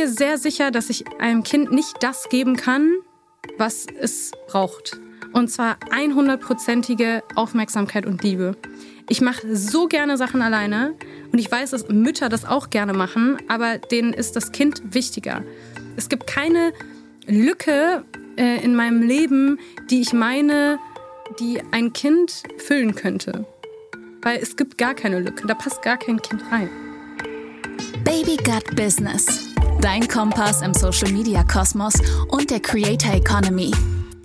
mir sehr sicher, dass ich einem Kind nicht das geben kann, was es braucht. Und zwar 100%ige Aufmerksamkeit und Liebe. Ich mache so gerne Sachen alleine und ich weiß, dass Mütter das auch gerne machen, aber denen ist das Kind wichtiger. Es gibt keine Lücke äh, in meinem Leben, die ich meine, die ein Kind füllen könnte. Weil es gibt gar keine Lücke, da passt gar kein Kind rein. Baby Gut Business. Dein Kompass im Social Media Kosmos und der Creator Economy.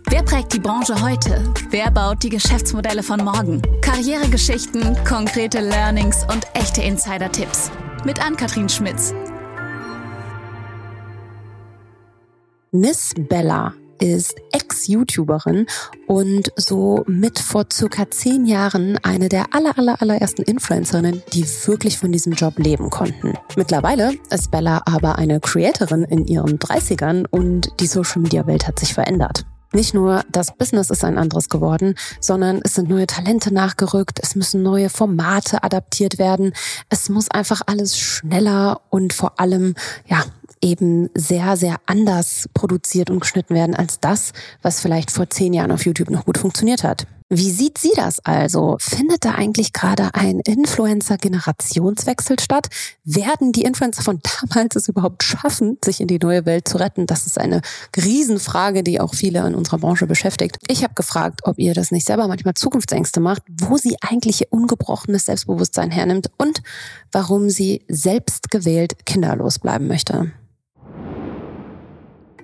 Wer prägt die Branche heute? Wer baut die Geschäftsmodelle von morgen? Karrieregeschichten, konkrete Learnings und echte Insider-Tipps. Mit Ann-Kathrin Schmitz. Miss Bella ist Ex-YouTuberin und so mit vor circa zehn Jahren eine der aller, aller, allerersten Influencerinnen, die wirklich von diesem Job leben konnten. Mittlerweile ist Bella aber eine Creatorin in ihren 30ern und die Social Media Welt hat sich verändert. Nicht nur das Business ist ein anderes geworden, sondern es sind neue Talente nachgerückt, es müssen neue Formate adaptiert werden, es muss einfach alles schneller und vor allem, ja, eben sehr, sehr anders produziert und geschnitten werden als das, was vielleicht vor zehn Jahren auf YouTube noch gut funktioniert hat. Wie sieht sie das also? Findet da eigentlich gerade ein Influencer-Generationswechsel statt? Werden die Influencer von damals es überhaupt schaffen, sich in die neue Welt zu retten? Das ist eine Riesenfrage, die auch viele in unserer Branche beschäftigt. Ich habe gefragt, ob ihr das nicht selber manchmal Zukunftsängste macht, wo sie eigentlich ihr ungebrochenes Selbstbewusstsein hernimmt und warum sie selbst gewählt kinderlos bleiben möchte.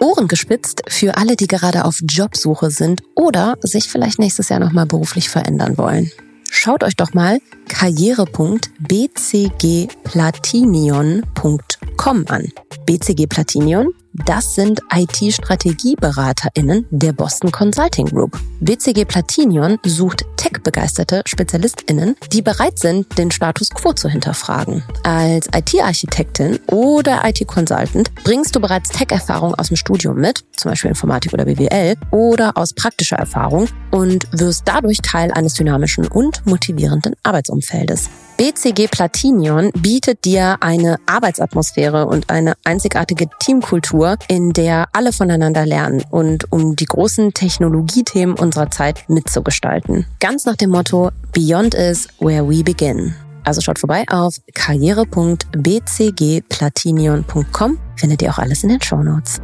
Ohren gespitzt für alle, die gerade auf Jobsuche sind oder sich vielleicht nächstes Jahr nochmal beruflich verändern wollen. Schaut euch doch mal karriere.bcgplatinion.com an. BCG Platinion das sind IT-StrategieberaterInnen der Boston Consulting Group. BCG Platinion sucht tech-begeisterte SpezialistInnen, die bereit sind, den Status quo zu hinterfragen. Als IT-Architektin oder IT-Consultant bringst du bereits Tech-Erfahrung aus dem Studium mit, zum Beispiel Informatik oder BWL, oder aus praktischer Erfahrung und wirst dadurch Teil eines dynamischen und motivierenden Arbeitsumfeldes. BCG Platinion bietet dir eine Arbeitsatmosphäre und eine einzigartige Teamkultur, in der alle voneinander lernen und um die großen Technologiethemen unserer Zeit mitzugestalten. Ganz nach dem Motto Beyond is where we begin. Also schaut vorbei auf karriere.bcgplatinion.com. Findet ihr auch alles in den Show Notes.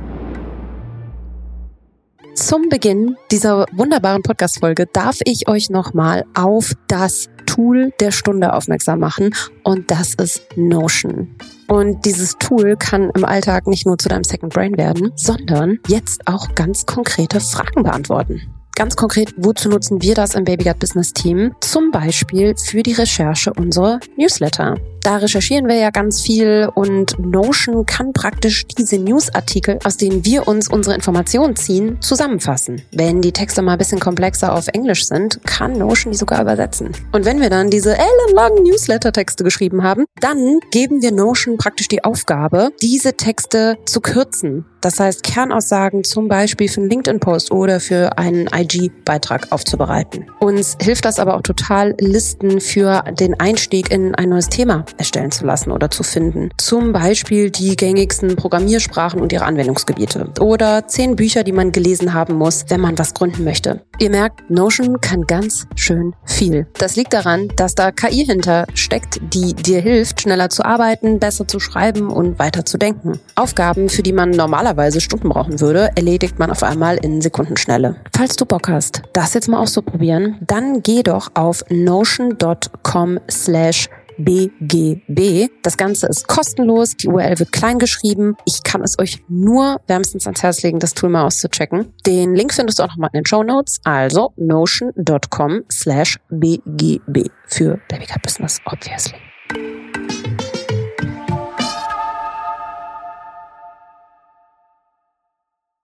Zum Beginn dieser wunderbaren Podcast-Folge darf ich euch nochmal auf das Tool der Stunde aufmerksam machen und das ist Notion. Und dieses Tool kann im Alltag nicht nur zu deinem Second Brain werden, sondern jetzt auch ganz konkrete Fragen beantworten. Ganz konkret, wozu nutzen wir das im Babygut Business Team? Zum Beispiel für die Recherche unserer Newsletter. Da recherchieren wir ja ganz viel und Notion kann praktisch diese Newsartikel, aus denen wir uns unsere Informationen ziehen, zusammenfassen. Wenn die Texte mal ein bisschen komplexer auf Englisch sind, kann Notion die sogar übersetzen. Und wenn wir dann diese ellenlangen Newsletter-Texte geschrieben haben, dann geben wir Notion praktisch die Aufgabe, diese Texte zu kürzen. Das heißt, Kernaussagen zum Beispiel für einen LinkedIn-Post oder für einen IG-Beitrag aufzubereiten. Uns hilft das aber auch total, Listen für den Einstieg in ein neues Thema erstellen zu lassen oder zu finden. Zum Beispiel die gängigsten Programmiersprachen und ihre Anwendungsgebiete. Oder zehn Bücher, die man gelesen haben muss, wenn man was gründen möchte. Ihr merkt, Notion kann ganz schön viel. Das liegt daran, dass da KI hinter steckt, die dir hilft, schneller zu arbeiten, besser zu schreiben und weiter zu denken. Aufgaben, für die man normalerweise Stunden brauchen würde, erledigt man auf einmal in Sekundenschnelle. Falls du Bock hast, das jetzt mal auszuprobieren, dann geh doch auf notion.com slash BGB. Das Ganze ist kostenlos, die URL wird klein geschrieben. Ich kann es euch nur wärmstens ans Herz legen, das Tool mal auszuchecken. Den Link findest du auch nochmal in den Show Notes, also notion.com slash BGB für Babycat Business, obviously.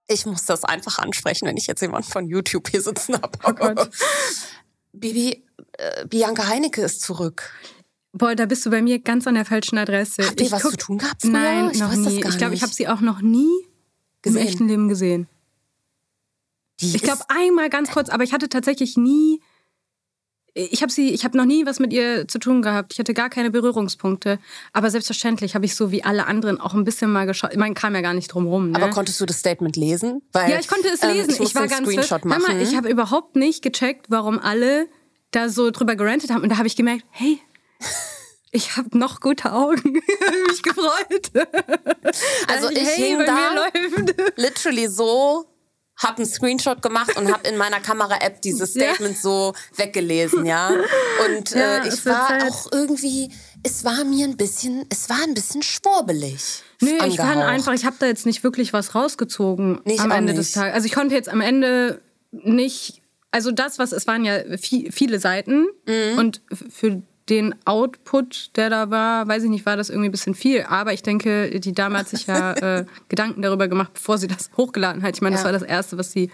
Ich muss das einfach ansprechen, wenn ich jetzt jemanden von YouTube hier sitzen habe. Oh. Bibi, äh, Bianca Heinecke ist zurück. Boah, da bist du bei mir ganz an der falschen Adresse. Habt ihr was guck, zu tun gehabt? Früher? Nein, ich noch nie. ich glaube, ich habe sie auch noch nie gesehen. im echten Leben gesehen. Die ich glaube einmal ganz kurz, aber ich hatte tatsächlich nie ich habe sie, ich habe noch nie was mit ihr zu tun gehabt. Ich hatte gar keine Berührungspunkte. Aber selbstverständlich habe ich so wie alle anderen auch ein bisschen mal geschaut. Ich meine, kam ja gar nicht drum rum. Ne? Aber konntest du das Statement lesen? Weil, ja, ich konnte es lesen. Ähm, ich, ich war ganz Screenshot machen. Mal, ich habe überhaupt nicht gecheckt, warum alle da so drüber gerantet haben. Und da habe ich gemerkt, hey, ich habe noch gute Augen. ich habe mich gefreut. Also ich hey, hing da literally so, hab einen Screenshot gemacht und hab in meiner Kamera-App dieses Ja. Statement so weggelesen, ja. Und Ja, äh, ich war Zeit. auch irgendwie, es war mir ein bisschen, es war ein bisschen schwurbelig. Nee, ich angehaucht. einfach, ich habe da jetzt nicht wirklich was rausgezogen Nee, am Ende nicht. des Tages. Also ich konnte jetzt am Ende nicht, also das, was es waren ja vi- viele Seiten Mhm. und für den Output, der da war, weiß ich nicht, war das irgendwie ein bisschen viel. Aber ich denke, die Dame hat sich ja äh, Gedanken darüber gemacht, bevor sie das hochgeladen hat. Ich meine, das Ja. war das Erste, was sie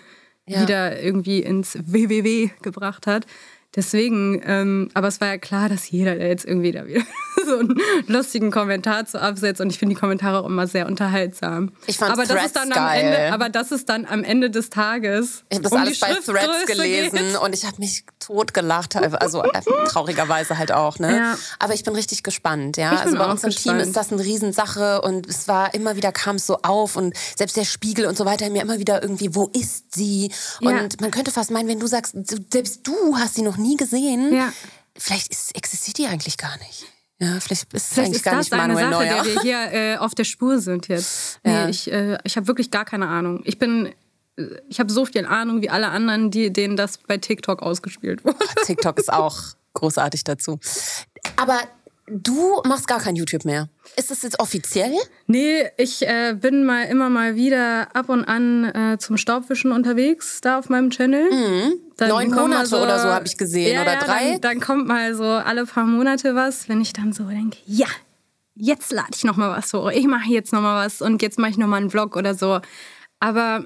Ja. wieder irgendwie ins WWW gebracht hat. Deswegen, ähm, aber es war ja klar, dass jeder der jetzt irgendwie da wieder so einen lustigen Kommentar zu absetzt. Und ich finde die Kommentare auch immer sehr unterhaltsam. Ich fand aber das Threads ist dann am geil. Ende, Aber das ist dann am Ende des Tages. Ich habe das um alles bei Threads gelesen geht. und ich habe mich tot gelacht, also äh, traurigerweise halt auch, ne? Ja. Aber ich bin richtig gespannt, ja. Also bei uns im Team ist das eine Riesensache und es war immer wieder kam es so auf und selbst der Spiegel und so weiter mir immer wieder irgendwie, wo ist sie? Ja. Und man könnte fast meinen, wenn du sagst, selbst du hast sie noch nie gesehen, Ja. vielleicht ist, existiert die eigentlich gar nicht. Ja, vielleicht ist es Vielleicht eigentlich gar das nicht eine Manuel Sache, Neuer. der wir hier äh, auf der Spur sind jetzt. Nee, Ja. ich, äh, ich habe wirklich gar keine Ahnung. Ich bin, ich habe so viel Ahnung wie alle anderen, die, denen das bei TikTok ausgespielt wurde. TikTok ist auch großartig dazu. Aber du machst gar kein YouTube mehr. Ist das jetzt offiziell? Nee, ich äh, bin mal immer mal wieder ab und an äh, zum Staubwischen unterwegs, da auf meinem Channel. Dann Mhm. Neun Monate oder so habe ich gesehen, ja, oder ja, drei? Dann, dann kommt mal so alle paar Monate was, wenn ich dann so denke, ja, jetzt lade ich noch mal was hoch. Ich mache jetzt noch mal was und jetzt mache ich noch mal einen Vlog oder so. Aber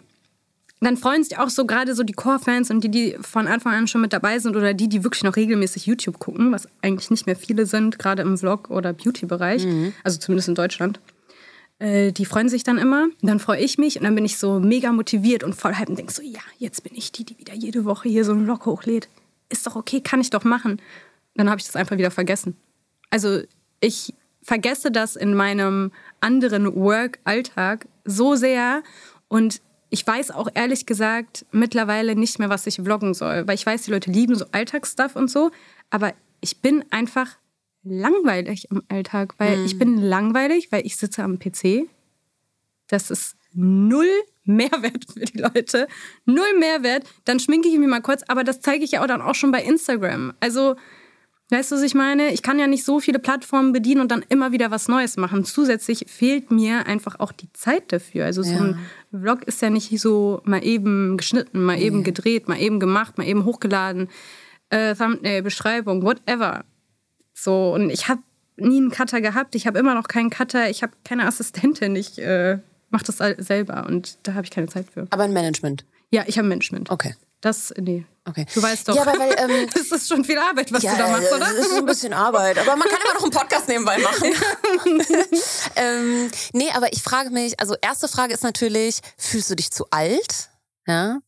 dann freuen sich auch so gerade so die Core-Fans und die, die von Anfang an schon mit dabei sind oder die, die wirklich noch regelmäßig YouTube gucken, was eigentlich nicht mehr viele sind, gerade im Vlog- oder Beauty-Bereich, Mhm. also zumindest in Deutschland. Äh, die freuen sich dann immer. Und dann freue ich mich und dann bin ich so mega motiviert und voll hype und denke so, ja, jetzt bin ich die, die wieder jede Woche hier so einen Vlog hochlädt. Ist doch okay, kann ich doch machen. Dann habe ich das einfach wieder vergessen. Also ich vergesse das in meinem anderen Work-Alltag so sehr und ich weiß auch ehrlich gesagt mittlerweile nicht mehr, was ich vloggen soll, weil ich weiß, die Leute lieben so Alltagsstuff und so, aber ich bin einfach langweilig im Alltag, weil ich bin langweilig, weil ich sitze am PC. Das ist null Mehrwert für die Leute, null Mehrwert. Dann schminke ich mich mal kurz, aber das zeige ich ja auch dann auch schon bei Instagram. Also Weißt du, was ich meine? Ich kann ja nicht so viele Plattformen bedienen und dann immer wieder was Neues machen. Zusätzlich fehlt mir einfach auch die Zeit dafür. Also so ein Vlog ist ja nicht so mal eben geschnitten, mal eben gedreht, mal eben gemacht, mal eben hochgeladen, äh, Thumbnail, Beschreibung, whatever. So, und ich habe nie einen Cutter gehabt. Ich habe immer noch keinen Cutter. Ich habe keine Assistentin. Ich äh, mache das selber und da habe ich keine Zeit für. Aber ein Management. Ja, ich habe Management. Okay. Das, nee. Okay. Du weißt doch. Ja, aber weil, ähm, das ist schon viel Arbeit, was du da machst, oder? Das ist ein bisschen Arbeit, aber man kann immer noch einen Podcast nebenbei machen. ähm, nee, aber ich frage mich, also erste Frage ist natürlich, fühlst du dich zu alt? Ja?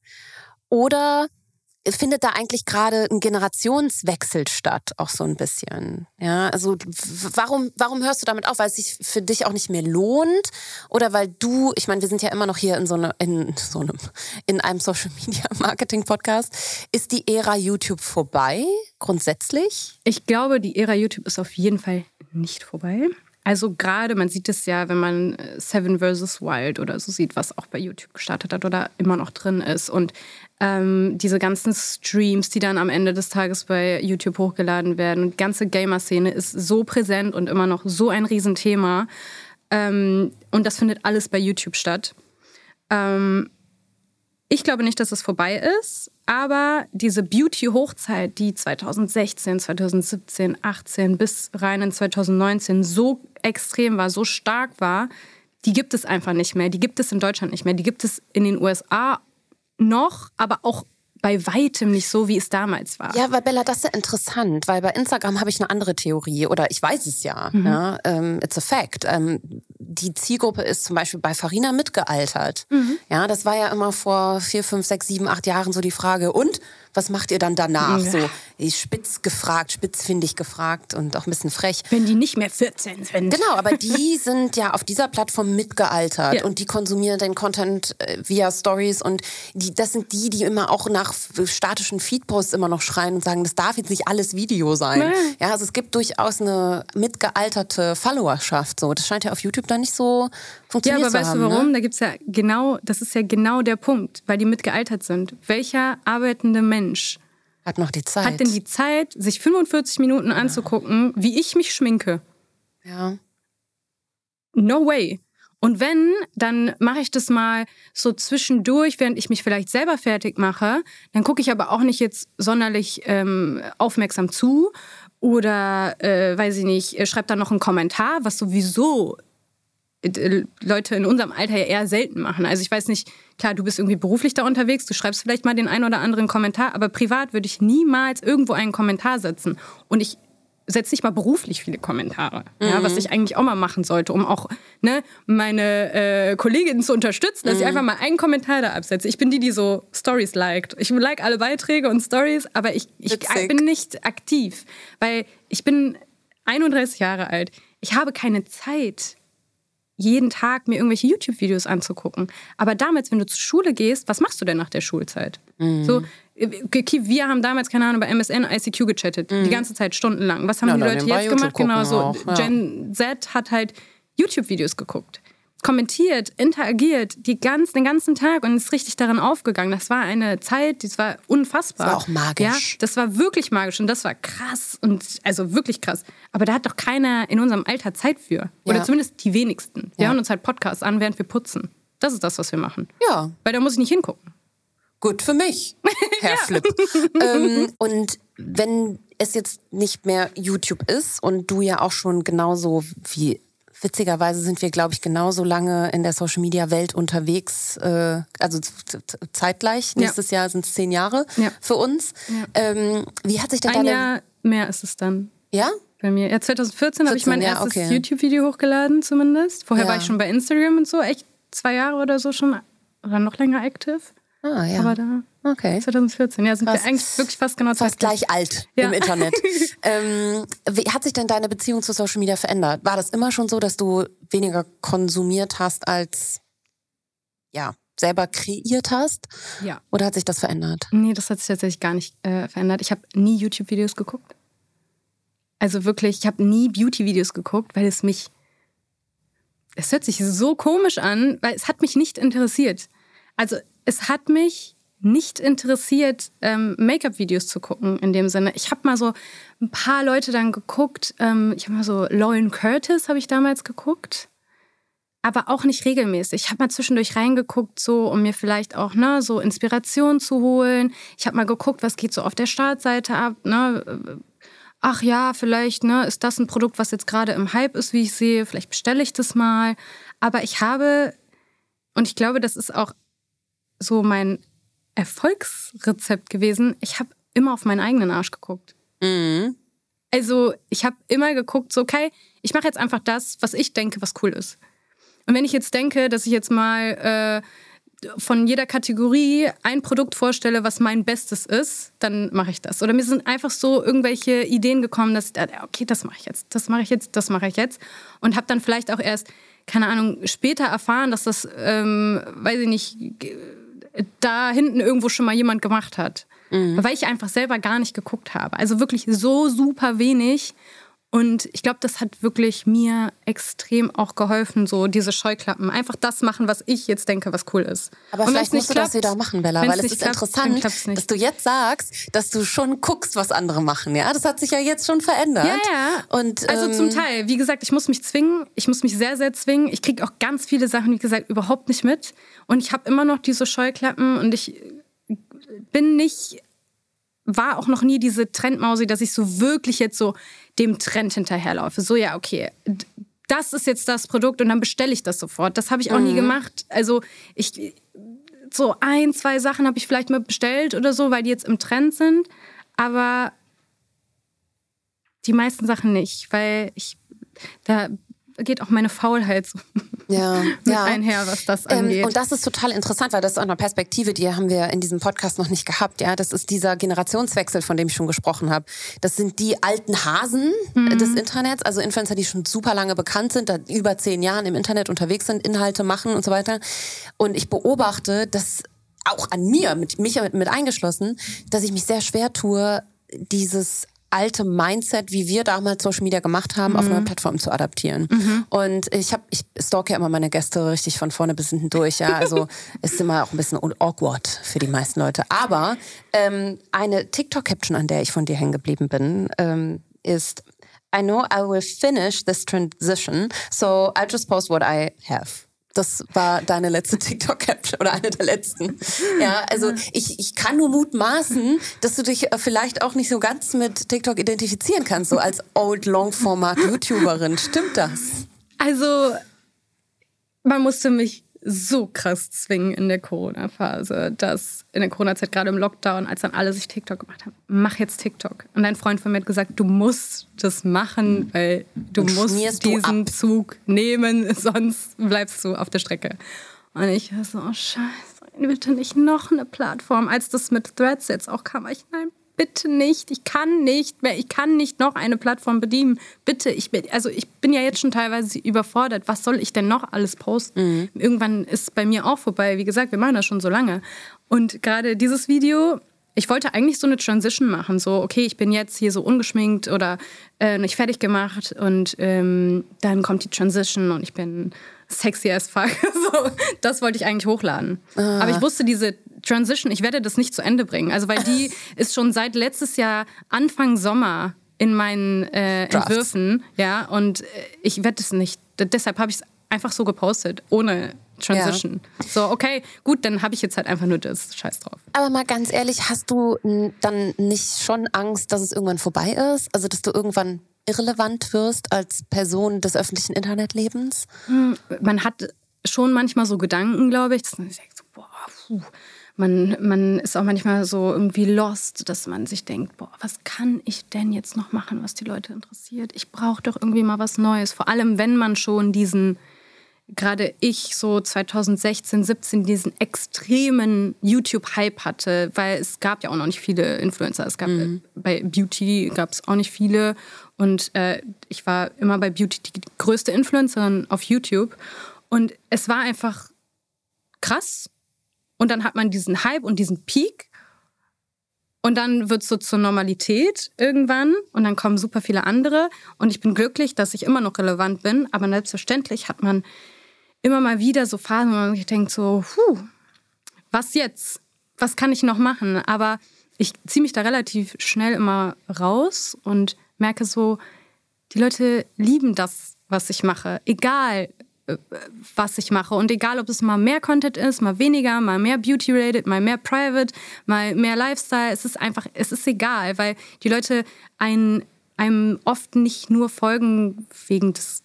Oder findet da eigentlich gerade ein Generationswechsel statt, auch so ein bisschen? Ja, also warum, warum hörst du damit auf? Weil es sich für dich auch nicht mehr lohnt? Oder weil du, ich meine, wir sind ja immer noch hier in so, eine, in so einem, in einem Social Media Marketing Podcast. Ist die Ära YouTube vorbei, grundsätzlich? Ich glaube, die Ära YouTube ist auf jeden Fall nicht vorbei. Also gerade, man sieht es ja, wenn man äh, Seven vs. Wild oder so sieht, was auch bei YouTube gestartet hat oder immer noch drin ist. Und ähm, diese ganzen Streams, die dann am Ende des Tages bei YouTube hochgeladen werden. Die ganze Gamer-Szene ist so präsent und immer noch so ein Riesenthema. Ähm, und das findet alles bei YouTube statt. Ähm, ich glaube nicht, dass es vorbei ist, aber diese Beauty-Hochzeit, die 2016, 2017, 18 bis rein in 2019 so extrem war, so stark war, die gibt es einfach nicht mehr. Die gibt es in Deutschland nicht mehr. Die gibt es in den USA noch, aber auch bei weitem nicht so, wie es damals war. Ja, weil Bella, das ist ja interessant, weil bei Instagram habe ich eine andere Theorie oder ich weiß es ja. Mhm. ja ähm, it's a fact. Ähm, die Zielgruppe ist zum Beispiel bei Farina mitgealtert. Mhm. Ja, das war ja immer vor vier, fünf, sechs, sieben, acht Jahren so die Frage. Und was macht ihr dann danach? Ja. So spitz gefragt, spitzfindig gefragt und auch ein bisschen frech. Wenn die nicht mehr 14 sind. Genau, aber die sind ja auf dieser Plattform mitgealtert ja. und die konsumieren den Content äh, via Stories und die, das sind die, die immer auch nach statischen Feedposts immer noch schreien und sagen, das darf jetzt nicht alles Video sein. Nee. Ja, also es gibt durchaus eine mitgealterte Followerschaft. So, das scheint ja auf YouTube dann nicht so funktioniert Ja, aber weißt haben, du warum? Ne? Da gibt's ja genau, das ist ja genau der Punkt, weil die mitgealtert sind. Welcher arbeitende Mensch hat noch die Zeit. Hat denn die Zeit, sich 45 Minuten ja. anzugucken, wie ich mich schminke? Ja. No way. Und wenn, dann mache ich das mal so zwischendurch, während ich mich vielleicht selber fertig mache. Dann gucke ich aber auch nicht jetzt sonderlich ähm, aufmerksam zu oder, äh, weiß ich nicht, schreibe dann noch einen Kommentar, was sowieso äh, Leute in unserem Alter ja eher selten machen. Also ich weiß nicht, klar, du bist irgendwie beruflich da unterwegs, du schreibst vielleicht mal den einen oder anderen Kommentar, aber privat würde ich niemals irgendwo einen Kommentar setzen. Und ich setze nicht mal beruflich viele Kommentare, mhm. ja, was ich eigentlich auch mal machen sollte, um auch ne, meine äh, Kolleginnen zu unterstützen, dass mhm. ich einfach mal einen Kommentar da absetze. Ich bin die, die so Stories liked. Ich like alle Beiträge und Stories, aber ich, ich bin nicht aktiv, weil ich bin 31 Jahre alt. Ich habe keine Zeit jeden Tag mir irgendwelche YouTube-Videos anzugucken. Aber damals, wenn du zur Schule gehst, was machst du denn nach der Schulzeit? Mhm. So, äh, wir haben damals, keine Ahnung, bei MSN ICQ gechattet. Mhm. Die ganze Zeit stundenlang. Was haben ja, die Leute jetzt gemacht? Genau so. Ja. Gen Z hat halt YouTube-Videos geguckt kommentiert, interagiert die ganz, den ganzen Tag und ist richtig darin aufgegangen. Das war eine Zeit, das war unfassbar. Das war auch magisch. Ja, das war wirklich magisch und das war krass und also wirklich krass. Aber da hat doch keiner in unserem Alter Zeit für. Oder ja. zumindest die wenigsten. Wir ja. hören uns halt Podcasts an, während wir putzen. Das ist das, was wir machen. Ja. Weil da muss ich nicht hingucken. Gut für mich, Herr Flip. ähm, und wenn es jetzt nicht mehr YouTube ist und du ja auch schon genauso wie witzigerweise sind wir, glaube ich, genauso lange in der Social Media Welt unterwegs, äh, also zeitgleich. Nächstes Jahr sind es zehn Jahre ja. für uns. Ja. Ähm, wie hat sich denn Ein deine... Jahr mehr ist es dann. Ja? Bei mir. Ja, 2014 habe ich mein erstes okay. YouTube-Video hochgeladen zumindest. Vorher war ich schon bei Instagram und so, echt zwei Jahre oder so schon oder noch länger aktiv. Ah, ja. Aber da okay. 2014, ja, sind fast, wir eigentlich wirklich fast genau Fast gleich alt ja. im Internet. ähm, wie hat sich denn deine Beziehung zu Social Media verändert? War das immer schon so, dass du weniger konsumiert hast als ja, selber kreiert hast? Ja. Oder hat sich das verändert? Nee, das hat sich tatsächlich gar nicht äh, verändert. Ich habe nie YouTube-Videos geguckt. Also wirklich, ich habe nie Beauty-Videos geguckt, weil es mich. Es hört sich so komisch an, weil es hat mich nicht interessiert. Also es hat mich nicht interessiert, ähm, Make-up-Videos zu gucken in dem Sinne. Ich habe mal so ein paar Leute dann geguckt. Ähm, ich habe mal so Lauren Curtis habe ich damals geguckt, aber auch nicht regelmäßig. Ich habe mal zwischendurch reingeguckt, so um mir vielleicht auch ne so Inspiration zu holen. Ich habe mal geguckt, was geht so auf der Startseite ab. Ne? Ach ja, vielleicht ne ist das ein Produkt, was jetzt gerade im Hype ist, wie ich sehe. Vielleicht bestelle ich das mal. Aber ich habe und ich glaube, das ist auch so mein Erfolgsrezept gewesen. Ich habe immer auf meinen eigenen Arsch geguckt. Mhm. Also ich habe immer geguckt, so okay, ich mache jetzt einfach das, was ich denke, was cool ist. Und wenn ich jetzt denke, dass ich jetzt mal äh, von jeder Kategorie ein Produkt vorstelle, was mein Bestes ist, dann mache ich das. Oder mir sind einfach so irgendwelche Ideen gekommen, dass okay, das mache ich jetzt, das mache ich jetzt, das mache ich jetzt und habe dann vielleicht auch erst keine Ahnung später erfahren, dass das, ähm, weiß ich nicht da hinten irgendwo schon mal jemand gemacht hat. Mhm. Weil ich einfach selber gar nicht geguckt habe. Also wirklich so super wenig. Und ich glaube, das hat wirklich mir extrem auch geholfen, so diese Scheuklappen. Einfach das machen, was ich jetzt denke, was cool ist. Aber und vielleicht musst du klappt, das wieder machen, Bella, weil es ist klappt, interessant, dass du jetzt sagst, dass du schon guckst, was andere machen. Ja, das hat sich ja jetzt schon verändert. Ja, ja. Und, also zum ähm, Teil, wie gesagt, ich muss mich zwingen. Ich muss mich sehr, sehr zwingen. Ich kriege auch ganz viele Sachen, wie gesagt, überhaupt nicht mit. Und ich habe immer noch diese Scheuklappen und ich bin nicht war auch noch nie diese Trendmausi, dass ich so wirklich jetzt so dem Trend hinterherlaufe. So, ja, okay, das ist jetzt das Produkt und dann bestelle ich das sofort. Das habe ich auch mhm. nie gemacht. Also ich so ein, zwei Sachen habe ich vielleicht mal bestellt oder so, weil die jetzt im Trend sind, aber die meisten Sachen nicht, weil ich da geht auch meine Faulheit so ja, mit ja. einher, was das Ähm, angeht. und das ist total interessant, weil das ist auch eine Perspektive, die haben wir in diesem Podcast noch nicht gehabt. Ja, das ist dieser Generationswechsel, von dem ich schon gesprochen habe. Das sind die alten Hasen äh, des Internets, also Influencer, die schon super lange bekannt sind, da über zehn Jahren im Internet unterwegs sind, Inhalte machen und so weiter. Und ich beobachte, dass auch an mir, mit mich mit eingeschlossen, dass ich mich sehr schwer tue, dieses alte Mindset, wie wir damals Social Media gemacht haben, auf neue Plattformen zu adaptieren. Und ich habe, ich stalke ja immer meine Gäste richtig von vorne bis hinten durch. Ja, also ist immer auch ein bisschen awkward für die meisten Leute. Aber ähm, eine TikTok-Caption, an der ich von dir hängen geblieben bin, ähm, ist I know I will finish this transition, so I'll just post what I have. Das war deine letzte TikTok-Caption oder eine der letzten. Ja, also ich, ich kann nur mutmaßen, dass du dich äh, vielleicht auch nicht so ganz mit TikTok identifizieren kannst, so als Old Long-Format-YouTuberin. Stimmt das? Also, man musste mich so krass zwingen in der Corona-Phase, dass in der Corona-Zeit, gerade im Lockdown, als dann alle sich TikTok gemacht haben, mach jetzt TikTok. Und ein Freund von mir hat gesagt, du musst das machen, weil du Und musst du diesen ab. Zug nehmen, sonst bleibst du auf der Strecke. Und ich war so, oh scheiße, bitte nicht noch eine Plattform. Als das mit Threads jetzt auch kam, ich, nein, bitte nicht. Ich kann nicht mehr, ich kann nicht noch eine Plattform bedienen. Bitte, ich bin, also ich bin ja jetzt schon teilweise überfordert. Was soll ich denn noch alles posten? Irgendwann ist es bei mir auch vorbei. Wie gesagt, wir machen das schon so lange. Und gerade dieses Video, ich wollte eigentlich so eine Transition machen. So, okay, ich bin jetzt hier so ungeschminkt oder äh, nicht fertig gemacht und ähm, dann kommt die Transition und ich bin sexy as fuck. so, das wollte ich eigentlich hochladen. Aber ich wusste, diese Transition, ich werde das nicht zu Ende bringen. Also, weil die ist schon seit letztes Jahr Anfang Sommer in meinen äh. Entwürfen. Ja, und äh, ich werde es nicht. Deshalb habe ich es einfach so gepostet, ohne Transition. So, okay, gut, dann habe ich jetzt halt einfach nur das. Scheiß drauf. Aber mal ganz ehrlich, hast du dann nicht schon Angst, dass es irgendwann vorbei ist? Also, dass du irgendwann irrelevant wirst als Person des öffentlichen Internetlebens? man hat schon manchmal so Gedanken, glaube ich, dass man sich denkt, so, boah, puh. Man, man ist auch manchmal so irgendwie lost, dass man sich denkt, boah, was kann ich denn jetzt noch machen, was die Leute interessiert? Ich brauche doch irgendwie mal was Neues. Vor allem, wenn man schon diesen, gerade ich so 2016, 17, diesen extremen YouTube-Hype hatte, weil es gab ja auch noch nicht viele Influencer. Es gab bei Beauty gab es auch nicht viele und äh, ich war immer bei Beauty die größte Influencerin auf YouTube und es war einfach krass. Und dann hat man diesen Hype und diesen Peak. Und dann wird es so zur Normalität irgendwann. Und dann kommen super viele andere. Und ich bin glücklich, dass ich immer noch relevant bin. Aber selbstverständlich hat man immer mal wieder so Phasen, wo man sich denkt so, puh, was jetzt? Was kann ich noch machen? Aber ich ziehe mich da relativ schnell immer raus und merke so, die Leute lieben das, was ich mache. Egal, was ich mache. Und egal, ob es mal mehr Content ist, mal weniger, mal mehr Beauty-related, mal mehr Private, mal mehr Lifestyle. Es ist einfach, es ist egal, weil die Leute ein, einem oft nicht nur folgen wegen des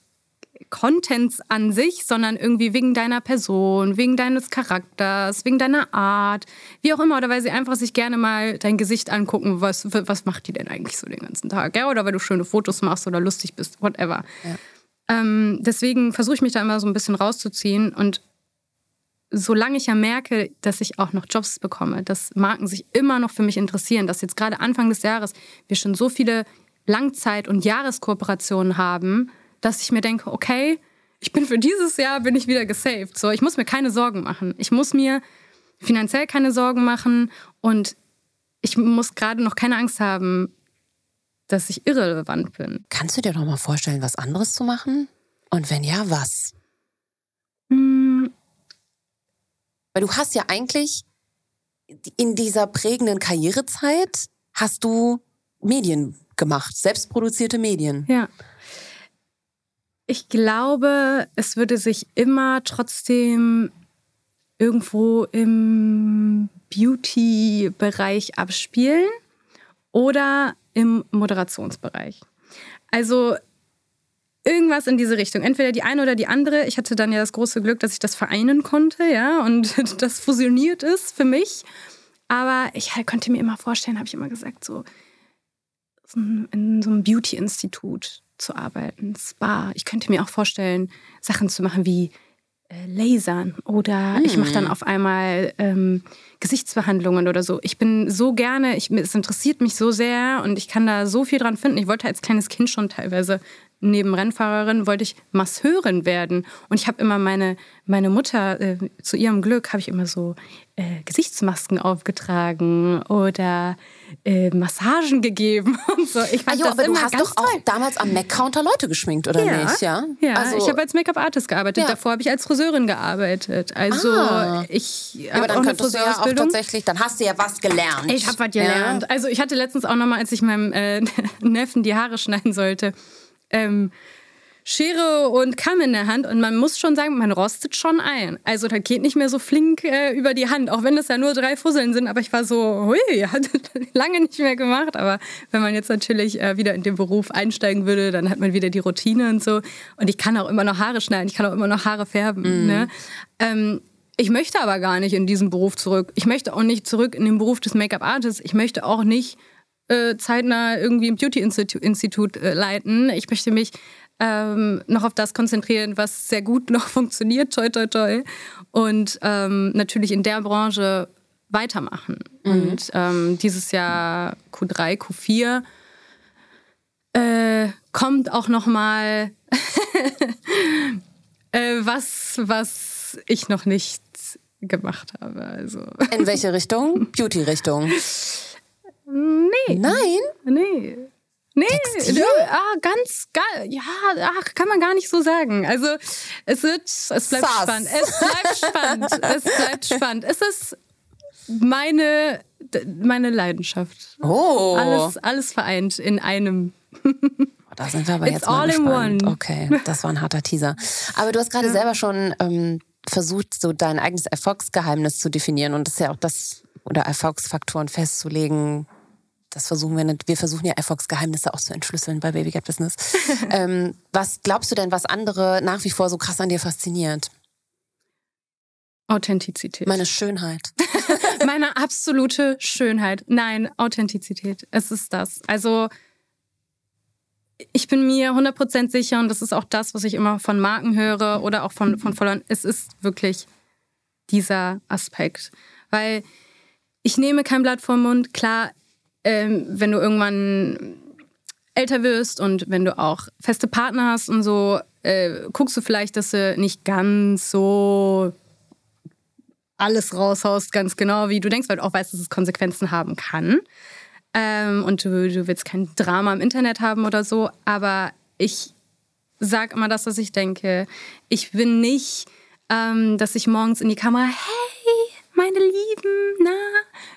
Contents an sich, sondern irgendwie wegen deiner Person, wegen deines Charakters, wegen deiner Art, wie auch immer, oder weil sie einfach sich gerne mal dein Gesicht angucken, was, was macht die denn eigentlich so den ganzen Tag, ja? oder weil du schöne Fotos machst oder lustig bist, whatever. Ähm, deswegen versuche ich mich da immer so ein bisschen rauszuziehen und solange ich ja merke, dass ich auch noch Jobs bekomme, dass Marken sich immer noch für mich interessieren, dass jetzt gerade Anfang des Jahres wir schon so viele Langzeit- und Jahreskooperationen haben, dass ich mir denke, okay, ich bin für dieses Jahr bin ich wieder gesaved. So, ich muss mir keine Sorgen machen. Ich muss mir finanziell keine Sorgen machen und ich muss gerade noch keine Angst haben, dass ich irrelevant bin. Kannst du dir doch mal vorstellen, was anderes zu machen? Und wenn ja, was? Hm, Weil du hast ja eigentlich in dieser prägenden Karrierezeit hast du Medien gemacht, selbstproduzierte Medien. Ja. Ich glaube, es würde sich immer trotzdem irgendwo im Beauty-Bereich abspielen oder im Moderationsbereich. Also irgendwas in diese Richtung. Entweder die eine oder die andere. Ich hatte dann ja das große Glück, dass ich das vereinen konnte, ja, und das fusioniert ist für mich. Aber ich halt konnte mir immer vorstellen, habe ich immer gesagt, so in so einem Beauty-Institut zu arbeiten, Spa. Ich könnte mir auch vorstellen, Sachen zu machen wie Lasern oder hm. ich mache dann auf einmal ähm, Gesichtsbehandlungen oder so. Ich bin so gerne, ich, es interessiert mich so sehr und ich kann da so viel dran finden. Ich wollte als kleines Kind schon teilweise neben Rennfahrerin wollte ich Masseurin werden. Und ich habe immer meine, meine Mutter, äh, zu ihrem Glück, habe ich immer so äh, Gesichtsmasken aufgetragen oder äh, Massagen gegeben und so. Ich fand ah, jo, das aber immer du hast doch auch damals am Mac-Counter Leute geschminkt, oder ja. nicht? Ja, ja also, ich habe als Make-up-Artist gearbeitet. Ja. Davor habe ich als Friseurin gearbeitet. Also ah. ich ja, aber dann auch könntest du ja auch tatsächlich, dann hast du ja was gelernt. Ich habe was gelernt. Ja. Also ich hatte letztens auch nochmal, als ich meinem äh, Neffen die Haare schneiden sollte, ähm, Schere und Kamm in der Hand und man muss schon sagen, man rostet schon ein. Also da geht nicht mehr so flink äh, über die Hand, auch wenn es ja nur drei Fusseln sind. Aber ich war so, hui, hat lange nicht mehr gemacht. Aber wenn man jetzt natürlich äh, wieder in den Beruf einsteigen würde, dann hat man wieder die Routine und so. Und ich kann auch immer noch Haare schneiden, ich kann auch immer noch Haare färben. Mm. Ne? Ähm, ich möchte aber gar nicht in diesen Beruf zurück. Ich möchte auch nicht zurück in den Beruf des Make-up-Artists. Ich möchte auch nicht äh, zeitnah irgendwie ein Beauty-Institut äh, leiten. Ich möchte mich ähm, noch auf das konzentrieren, was sehr gut noch funktioniert, toi, toi, toi. Und ähm, natürlich in der Branche weitermachen. Mhm. Und ähm, dieses Jahr Q3, Q4 äh, kommt auch noch mal äh, was, was ich noch nicht gemacht habe. Also. In welche Richtung? Beauty-Richtung. Nee. Nein? Nee. Nee, Textil? ah, ganz geil. Ja, ach, kann man gar nicht so sagen. Also es wird, es bleibt Sass. spannend. Es bleibt spannend. es bleibt spannend. Es ist meine, meine Leidenschaft. Oh. Alles, alles vereint in einem. Da sind wir aber It's jetzt mal all gespannt. in one. Okay, das war ein harter Teaser. Aber du hast gerade ja. selber schon ähm, versucht, so dein eigenes Erfolgsgeheimnis zu definieren und das ist ja auch das oder Erfolgsfaktoren festzulegen, das versuchen wir nicht. Wir versuchen ja Erfolgsgeheimnisse auch zu entschlüsseln bei Baby Get Business. ähm, was glaubst du denn, was andere nach wie vor so krass an dir fasziniert? Authentizität. Meine Schönheit. Meine absolute Schönheit. Nein, Authentizität. Es ist das. Also ich bin mir 100% sicher und das ist auch das, was ich immer von Marken höre oder auch von, von Followern. Es ist wirklich dieser Aspekt. Weil ich nehme kein Blatt vom Mund. Klar, ähm, wenn du irgendwann älter wirst und wenn du auch feste Partner hast und so, äh, guckst du vielleicht, dass du nicht ganz so alles raushaust, ganz genau, wie du denkst, weil du auch weißt, dass es Konsequenzen haben kann. Ähm, und du, du willst kein Drama im Internet haben oder so. Aber ich sage immer das, was ich denke. Ich bin nicht, ähm, dass ich morgens in die Kamera, hey, meine Lieben, na,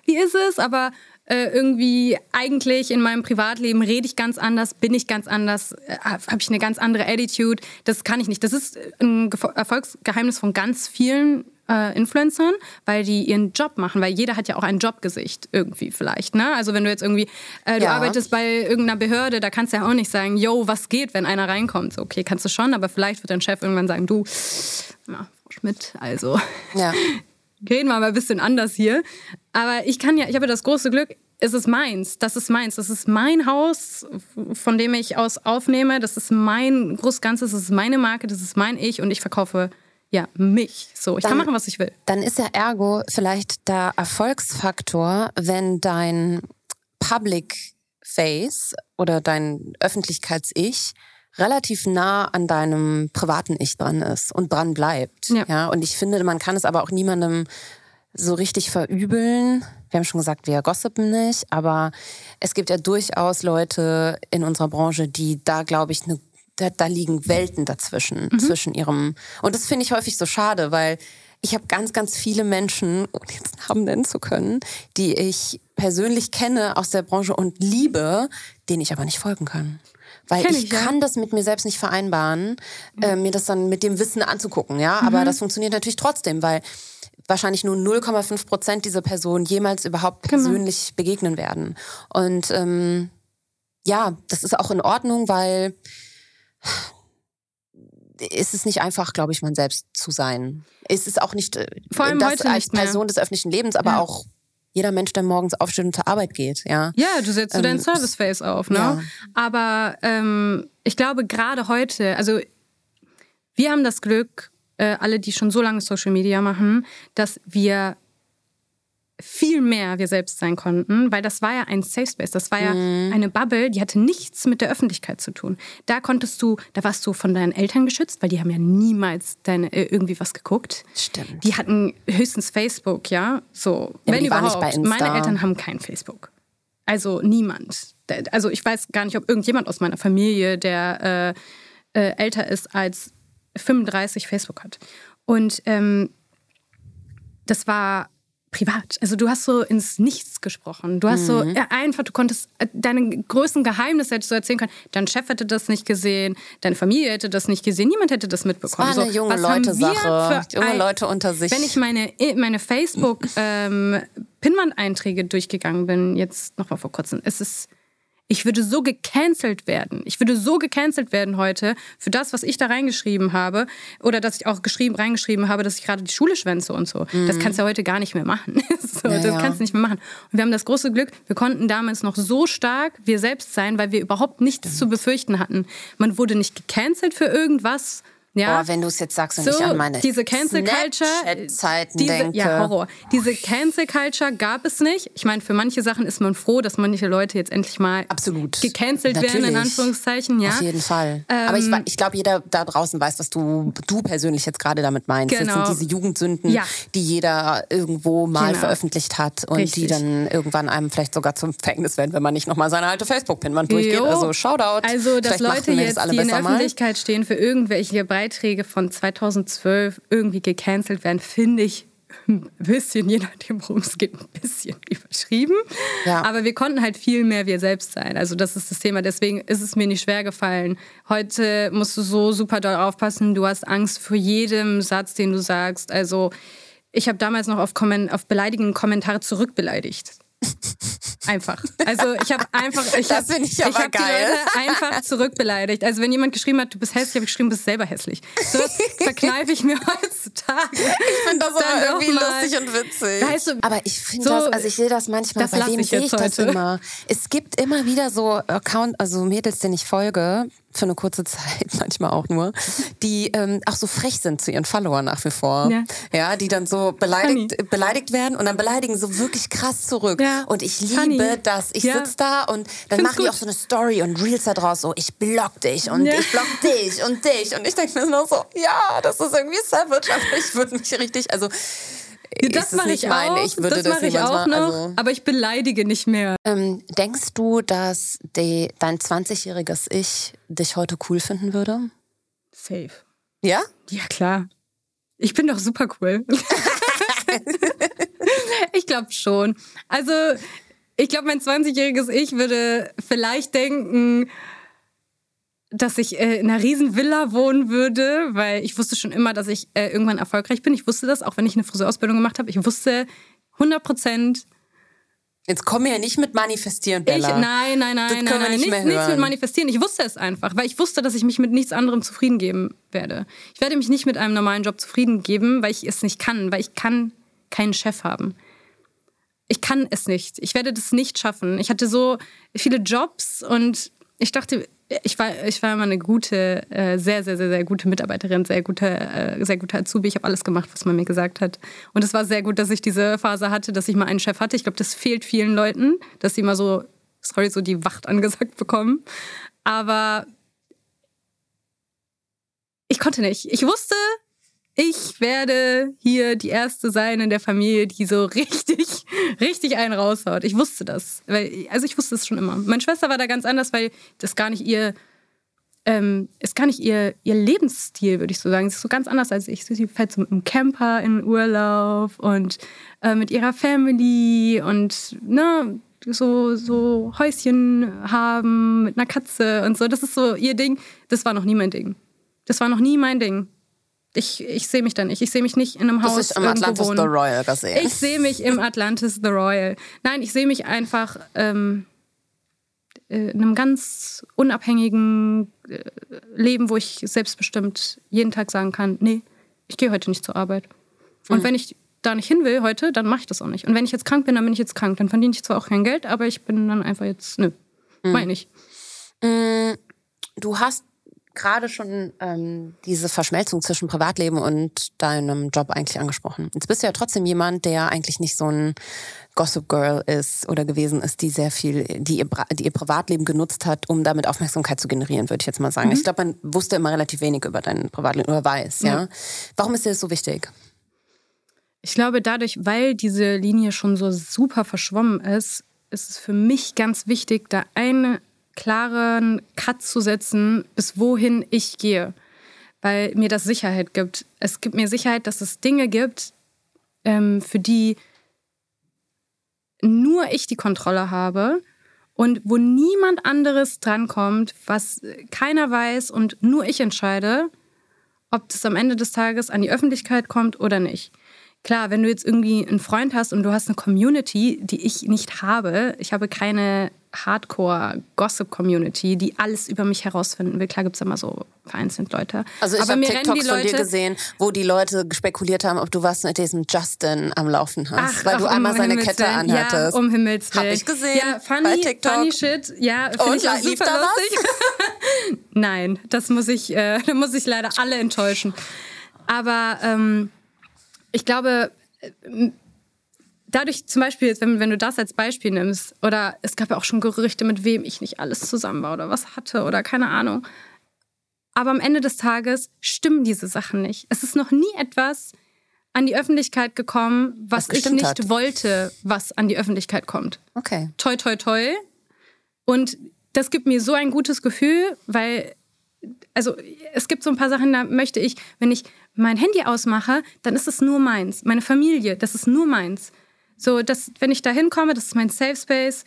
wie ist es? Aber äh, irgendwie eigentlich in meinem Privatleben rede ich ganz anders, bin ich ganz anders, äh, habe ich eine ganz andere Attitude. Das kann ich nicht. Das ist ein Erfolgsgeheimnis von ganz vielen äh, Influencern, weil die ihren Job machen, weil jeder hat ja auch ein Jobgesicht irgendwie vielleicht. Ne? Also wenn du jetzt irgendwie, äh, du ja. arbeitest bei irgendeiner Behörde, da kannst du ja auch nicht sagen, yo, was geht, wenn einer reinkommt. So, okay, kannst du schon, aber vielleicht wird dein Chef irgendwann sagen, du, na, Frau Schmidt, also ja. reden wir mal ein bisschen anders hier. Aber ich kann ja, ich habe das große Glück, es ist meins, das ist meins, das ist mein Haus, von dem ich aus aufnehme, das ist mein Großganzes, das ist meine Marke, das ist mein Ich und ich verkaufe ja mich. So, ich dann, kann machen, was ich will. Dann ist ja ergo vielleicht der Erfolgsfaktor, wenn dein Public Face oder dein Öffentlichkeits-Ich relativ nah an deinem privaten Ich dran ist und dran bleibt. Ja. ja. Und ich finde, man kann es aber auch niemandem so richtig verübeln. Wir haben schon gesagt, wir gossipen nicht, aber es gibt ja durchaus Leute in unserer Branche, die da, glaube ich, eine da, da, liegen Welten dazwischen, mhm. zwischen ihrem. Und das finde ich häufig so schade, weil ich habe ganz, ganz viele Menschen, um jetzt Namen nennen zu können, die ich persönlich kenne aus der Branche und liebe, denen ich aber nicht folgen kann. Weil ich, ich, kann ja. das mit mir selbst nicht vereinbaren, mhm. äh, mir das dann mit dem Wissen anzugucken, ja. Aber mhm. das funktioniert natürlich trotzdem, weil wahrscheinlich nur 0,5 Prozent dieser Personen jemals überhaupt genau. persönlich begegnen werden. Und ähm, ja, das ist auch in Ordnung, weil ist es nicht einfach, glaube ich, man selbst zu sein. Es ist auch nicht äh, Vor allem das als Person des öffentlichen Lebens, aber ja. auch jeder Mensch, der morgens aufsteht und zur Arbeit geht, ja. Ja, du setzt so Ähm, dein Service-Face auf, ne? ja. Aber ähm, ich glaube, gerade heute, also wir haben das Glück, äh, alle, die schon so lange Social Media machen, dass wir viel mehr wir selbst sein konnten, weil das war ja ein Safe Space, das war ja Mhm. eine Bubble, die hatte nichts mit der Öffentlichkeit zu tun. Da konntest du, da warst du von deinen Eltern geschützt, weil die haben ja niemals deine, äh, irgendwie was geguckt. Stimmt. Die hatten höchstens Facebook, ja, so, aber wenn überhaupt. Meine Eltern haben kein Facebook. Also niemand. Also ich weiß gar nicht, ob irgendjemand aus meiner Familie, der äh, äh, älter ist als 35, Facebook hat. Und ähm, das war privat. Also du hast so ins Nichts gesprochen. Du hast so ja, einfach, du konntest äh, deine größten Geheimnisse hättest du erzählen können. Dein Chef hätte das nicht gesehen, deine Familie hätte das nicht gesehen, niemand hätte das mitbekommen. war eine so, junge Leute-Sache. Junge ein- Leute unter sich. Wenn ich meine, meine Facebook ähm, Pinwand-Einträge durchgegangen bin, jetzt noch mal vor kurzem, es ist ich würde so gecancelt werden. Ich würde so gecancelt werden heute für das, was ich da reingeschrieben habe. Oder dass ich auch geschrieben, reingeschrieben habe, dass ich gerade die Schule schwänze und so. Das kannst du ja heute gar nicht mehr machen. so, Ja, das kannst du nicht mehr machen. Und wir haben das große Glück, wir konnten damals noch so stark wir selbst sein, weil wir überhaupt nichts zu befürchten hatten. Man wurde nicht gecancelt für irgendwas. Ja, Boah, wenn du es jetzt sagst und so, ich an meine diese Cancel Culture, Snapchat-Zeiten diese, denke. ja Horror. Diese Cancel Culture gab es nicht. Ich meine, für manche Sachen ist man froh, dass manche Leute jetzt endlich mal Absolut. gecancelt werden in. Anführungszeichen, ja. Auf jeden Fall. Aber ich, Ähm, ich glaube, jeder da draußen weiß, was du, du persönlich jetzt gerade damit meinst. Genau. Das sind diese Jugendsünden, Ja. die jeder irgendwo mal Genau. veröffentlicht hat und Richtig. die dann irgendwann einem vielleicht sogar zum Verhängnis werden, wenn man nicht nochmal seine alte Facebook-Pinwand durchgeht. Also Shoutout. Also, dass Vielleicht Leute jetzt, das alle die in der besser mal. Öffentlichkeit stehen, für irgendwelche Beiträge von 2012 irgendwie gecancelt werden, finde ich ein bisschen, je nachdem, worum es geht, ein bisschen überschrieben. Ja. Aber wir konnten halt viel mehr wir selbst sein. Also das ist das Thema. Deswegen ist es mir nicht schwer gefallen. Heute musst du so super doll aufpassen. Du hast Angst vor jedem Satz, den du sagst. Also ich habe damals noch auf, auf beleidigende Kommentare zurückbeleidigt. Einfach. Also ich habe einfach, ich Das habe ich ich hab die geil. Leute einfach zurückbeleidigt. Also wenn jemand geschrieben hat, du bist hässlich, habe ich geschrieben, du bist selber hässlich. So was verkneife ich mir heutzutage. Ich finde das Dann aber irgendwie mal- lustig und witzig. Weißt du, aber ich finde so- das, also ich sehe das manchmal, Das bei wem ich sehe jetzt ich das heute. immer? Es gibt immer wieder so Account, also Mädels, denen ich folge, für eine kurze Zeit, manchmal auch nur, die ähm, auch so frech sind zu ihren Followern nach wie vor. Ja. Ja, die dann so beleidigt, beleidigt werden und dann beleidigen so wirklich krass zurück. Ja. Und ich liebe Funny. das. Ich Ja. sitze da und dann Find's machen die auch so eine Story und Reels da draus, so ich block dich und ich block dich und dich. Und ich denke mir nur so, ja, das ist irgendwie savage, aber ich würde mich richtig, also Ja, das mache ich mein. auch. Ich würde das das mache ich auch noch. also- Aber ich beleidige nicht mehr. Ähm, denkst du, dass die, dein 20-jähriges Ich dich heute cool finden würde? Safe. Ja? Ja, klar. Ich bin doch super cool. ich glaube schon. Also, ich glaube, mein 20-jähriges Ich würde vielleicht denken, dass ich äh, in einer riesen Villa wohnen würde, weil ich wusste schon immer, dass ich äh, irgendwann erfolgreich bin. Ich wusste das, auch wenn ich eine Friseurausbildung gemacht habe. Ich wusste 100 Prozent, Jetzt komm ja nicht mit manifestieren, ich, Bella. nein, nein, nein, Das nein, wir nein, nicht nichts, nichts mit manifestieren. Ich wusste es einfach, weil ich wusste, dass ich mich mit nichts anderem zufrieden geben werde. Ich werde mich nicht mit einem normalen Job zufrieden geben, weil ich es nicht kann, weil ich kann keinen Chef haben. Ich kann es nicht. Ich werde das nicht schaffen. Ich hatte so viele Jobs und ich dachte, ich war, ich war immer eine gute, äh, sehr, sehr, sehr, sehr gute Mitarbeiterin, sehr gute, äh, sehr gute Azubi. Ich habe alles gemacht, was man mir gesagt hat. Und es war sehr gut, dass ich diese Phase hatte, dass ich mal einen Chef hatte. Ich glaube, das fehlt vielen Leuten, dass sie mal so, sorry, so die Wacht angesagt bekommen. Aber ich konnte nicht. Ich wusste, ich werde hier die erste sein in der Familie, die so richtig, richtig einen raushaut. Ich wusste das. Weil, also ich wusste es schon immer. Meine Schwester war da ganz anders, weil das gar nicht ihr, ähm, ist gar nicht ihr, ihr Lebensstil, würde ich so sagen. Sie ist so ganz anders als ich. Sie fährt so mit einem Camper in Urlaub und äh, mit ihrer Family und ne, so, so Häuschen haben mit einer Katze und so. Das ist so ihr Ding. Das war noch nie mein Ding. Das war noch nie mein Ding. Ich, ich sehe mich da nicht. Ich sehe mich nicht in einem Das Haus ist im irgendwo Atlantis wohnen. The Royal gesehen. Ich sehe mich im Atlantis The Royal. Nein, ich sehe mich einfach ähm, äh, in einem ganz unabhängigen äh, Leben, wo ich selbstbestimmt jeden Tag sagen kann, nee, ich gehe heute nicht zur Arbeit. Und Mhm. wenn ich da nicht hin will heute, dann mache ich das auch nicht. Und wenn ich jetzt krank bin, dann bin ich jetzt krank. Dann verdiene ich zwar auch kein Geld, aber ich bin dann einfach jetzt, nö, mhm. meine ich. Mm, du hast gerade schon ähm, diese Verschmelzung zwischen Privatleben und deinem Job eigentlich angesprochen. Jetzt bist du ja trotzdem jemand, der eigentlich nicht so ein Gossip Girl ist oder gewesen ist, die sehr viel, die ihr, die ihr Privatleben genutzt hat, um damit Aufmerksamkeit zu generieren, würde ich jetzt mal sagen. Mhm. Ich glaube, man wusste immer relativ wenig über dein Privatleben oder weiß, ja. ja. Warum ist dir das so wichtig? Ich glaube, dadurch, weil diese Linie schon so super verschwommen ist, ist es für mich ganz wichtig, da eine klaren Cut zu setzen, bis wohin ich gehe. Weil mir das Sicherheit gibt. Es gibt mir Sicherheit, dass es Dinge gibt, ähm, für die nur ich die Kontrolle habe und wo niemand anderes drankommt, was keiner weiß und nur ich entscheide, ob das am Ende des Tages an die Öffentlichkeit kommt oder nicht. Klar, wenn du jetzt irgendwie einen Freund hast und du hast eine Community, die ich nicht habe, ich habe keine Hardcore-Gossip-Community, die alles über mich herausfinden will. Klar gibt es immer so vereinzelt Leute. Also ich habe TikToks von dir gesehen, wo die Leute spekuliert haben, ob du was mit diesem Justin am Laufen hast, ach, weil ach, du um einmal seine Himmels Kette Willen. anhattest. Ja, um Himmels Willen. Hab ich gesehen ja, funny, bei TikTok. Funny Shit, ja, finde ich auch super lustig. Nein, das muss ich, äh, da muss ich leider alle enttäuschen. Aber ähm, ich glaube, äh, dadurch zum Beispiel, wenn, wenn du das als Beispiel nimmst, oder es gab ja auch schon Gerüchte, mit wem ich nicht alles zusammen war oder was hatte oder keine Ahnung. Aber am Ende des Tages stimmen diese Sachen nicht. Es ist noch nie etwas an die Öffentlichkeit gekommen, was, was ich nicht hat. wollte, was an die Öffentlichkeit kommt. Okay. Toi, toi, toi. Und das gibt mir so ein gutes Gefühl, weil, also es gibt so ein paar Sachen, da möchte ich, wenn ich mein Handy ausmache, dann ist es nur meins. Meine Familie, das ist nur meins. So, dass, wenn ich da hinkomme, das ist mein Safe Space,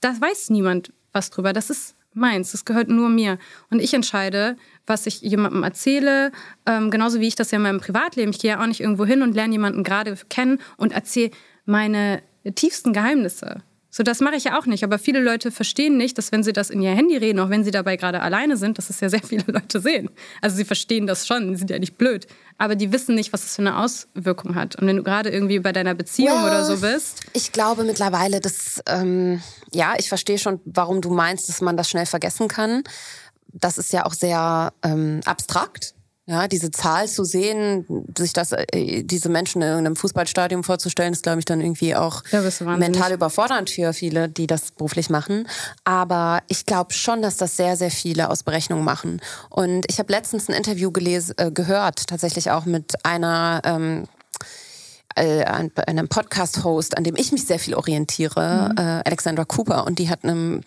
da weiß niemand was drüber. Das ist meins, das gehört nur mir. Und ich entscheide, was ich jemandem erzähle, ähm, genauso wie ich das ja in meinem Privatleben. Ich gehe ja auch nicht irgendwo hin und lerne jemanden gerade kennen und erzähle meine tiefsten Geheimnisse. So, das mache ich ja auch nicht. Aber viele Leute verstehen nicht, dass wenn sie das in ihr Handy reden, auch wenn sie dabei gerade alleine sind, dass es ja sehr viele Leute sehen. Also sie verstehen das schon, sie sind ja nicht blöd. Aber die wissen nicht, was das für eine Auswirkung hat. Und wenn du gerade irgendwie bei deiner Beziehung well, oder so bist. Ich glaube mittlerweile, dass, ähm, ja, ich verstehe schon, warum du meinst, dass man das schnell vergessen kann. Das ist ja auch sehr ähm, abstrakt. Ja, diese Zahl zu sehen, sich das, äh, diese Menschen in einem Fußballstadion vorzustellen, ist, glaube ich, dann irgendwie auch ja, mental überfordernd für viele, die das beruflich machen. Aber ich glaube schon, dass das sehr, sehr viele aus Berechnungen machen. Und ich habe letztens ein Interview gelesen, äh, gehört, tatsächlich auch mit einer ähm, äh, einem Podcast-Host, an dem ich mich sehr viel orientiere, mhm. äh, Alexandra Cooper, und die hat einem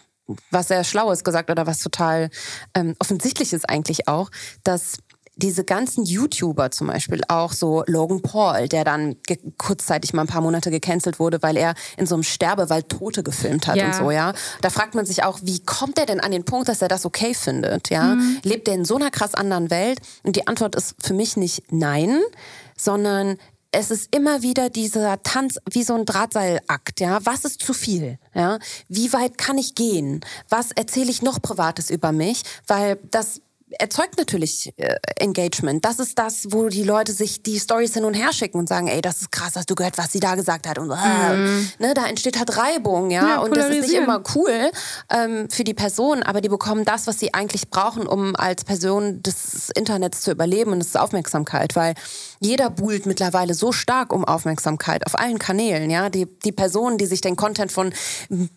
was sehr Schlaues gesagt oder was total ähm, Offensichtliches eigentlich auch, dass diese ganzen YouTuber zum Beispiel, auch so Logan Paul, der dann kurzzeitig mal ein paar Monate gecancelt wurde, weil er in so einem Sterbewald Tote gefilmt hat ja. und so, ja. Da fragt man sich auch, wie kommt er denn an den Punkt, dass er das okay findet, ja? Mhm. Lebt er in so einer krass anderen Welt? Und die Antwort ist für mich nicht nein, sondern es ist immer wieder dieser Tanz wie so ein Drahtseilakt, ja. Was ist zu viel, ja? Wie weit kann ich gehen? Was erzähle ich noch Privates über mich? Weil das erzeugt natürlich äh, Engagement. Das ist das, wo die Leute sich die Stories hin und her schicken und sagen, ey, das ist krass, hast du gehört, was sie da gesagt hat und äh, mhm. ne, da entsteht halt Reibung, ja, ja und das ist nicht immer cool ähm, für die Person, aber die bekommen das, was sie eigentlich brauchen, um als Person des Internets zu überleben und das ist Aufmerksamkeit, weil jeder buhlt mittlerweile so stark um Aufmerksamkeit auf allen Kanälen, ja, die die Personen, die sich den Content von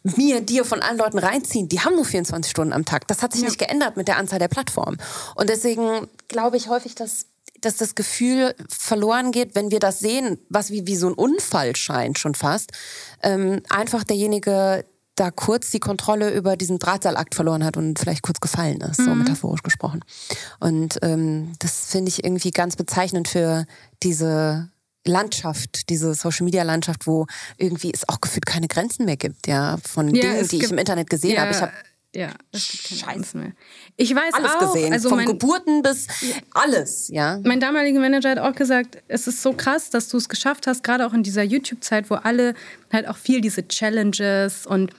mir, dir, von allen Leuten reinziehen, die haben nur 24 Stunden am Tag. Das hat sich ja. nicht geändert mit der Anzahl der Plattformen. Und deswegen glaube ich häufig, dass dass das Gefühl verloren geht, wenn wir das sehen, was wie, wie so ein Unfall scheint schon fast, ähm, einfach derjenige da kurz die Kontrolle über diesen Drahtseilakt verloren hat und vielleicht kurz gefallen ist, mhm. so metaphorisch gesprochen. Und ähm, das finde ich irgendwie ganz bezeichnend für diese Landschaft, diese Social Media Landschaft, wo irgendwie es auch gefühlt keine Grenzen mehr gibt, ja, von ja, Dingen, die ich im Internet gesehen ja, habe. Ich habe ja, es gibt keine Scheiße. mehr. Ich weiß alles auch, gesehen, also von Geburten bis alles, ja. Mein damaliger Manager hat auch gesagt, es ist so krass, dass du es geschafft hast, gerade auch in dieser YouTube-Zeit, wo alle halt auch viel diese Challenges und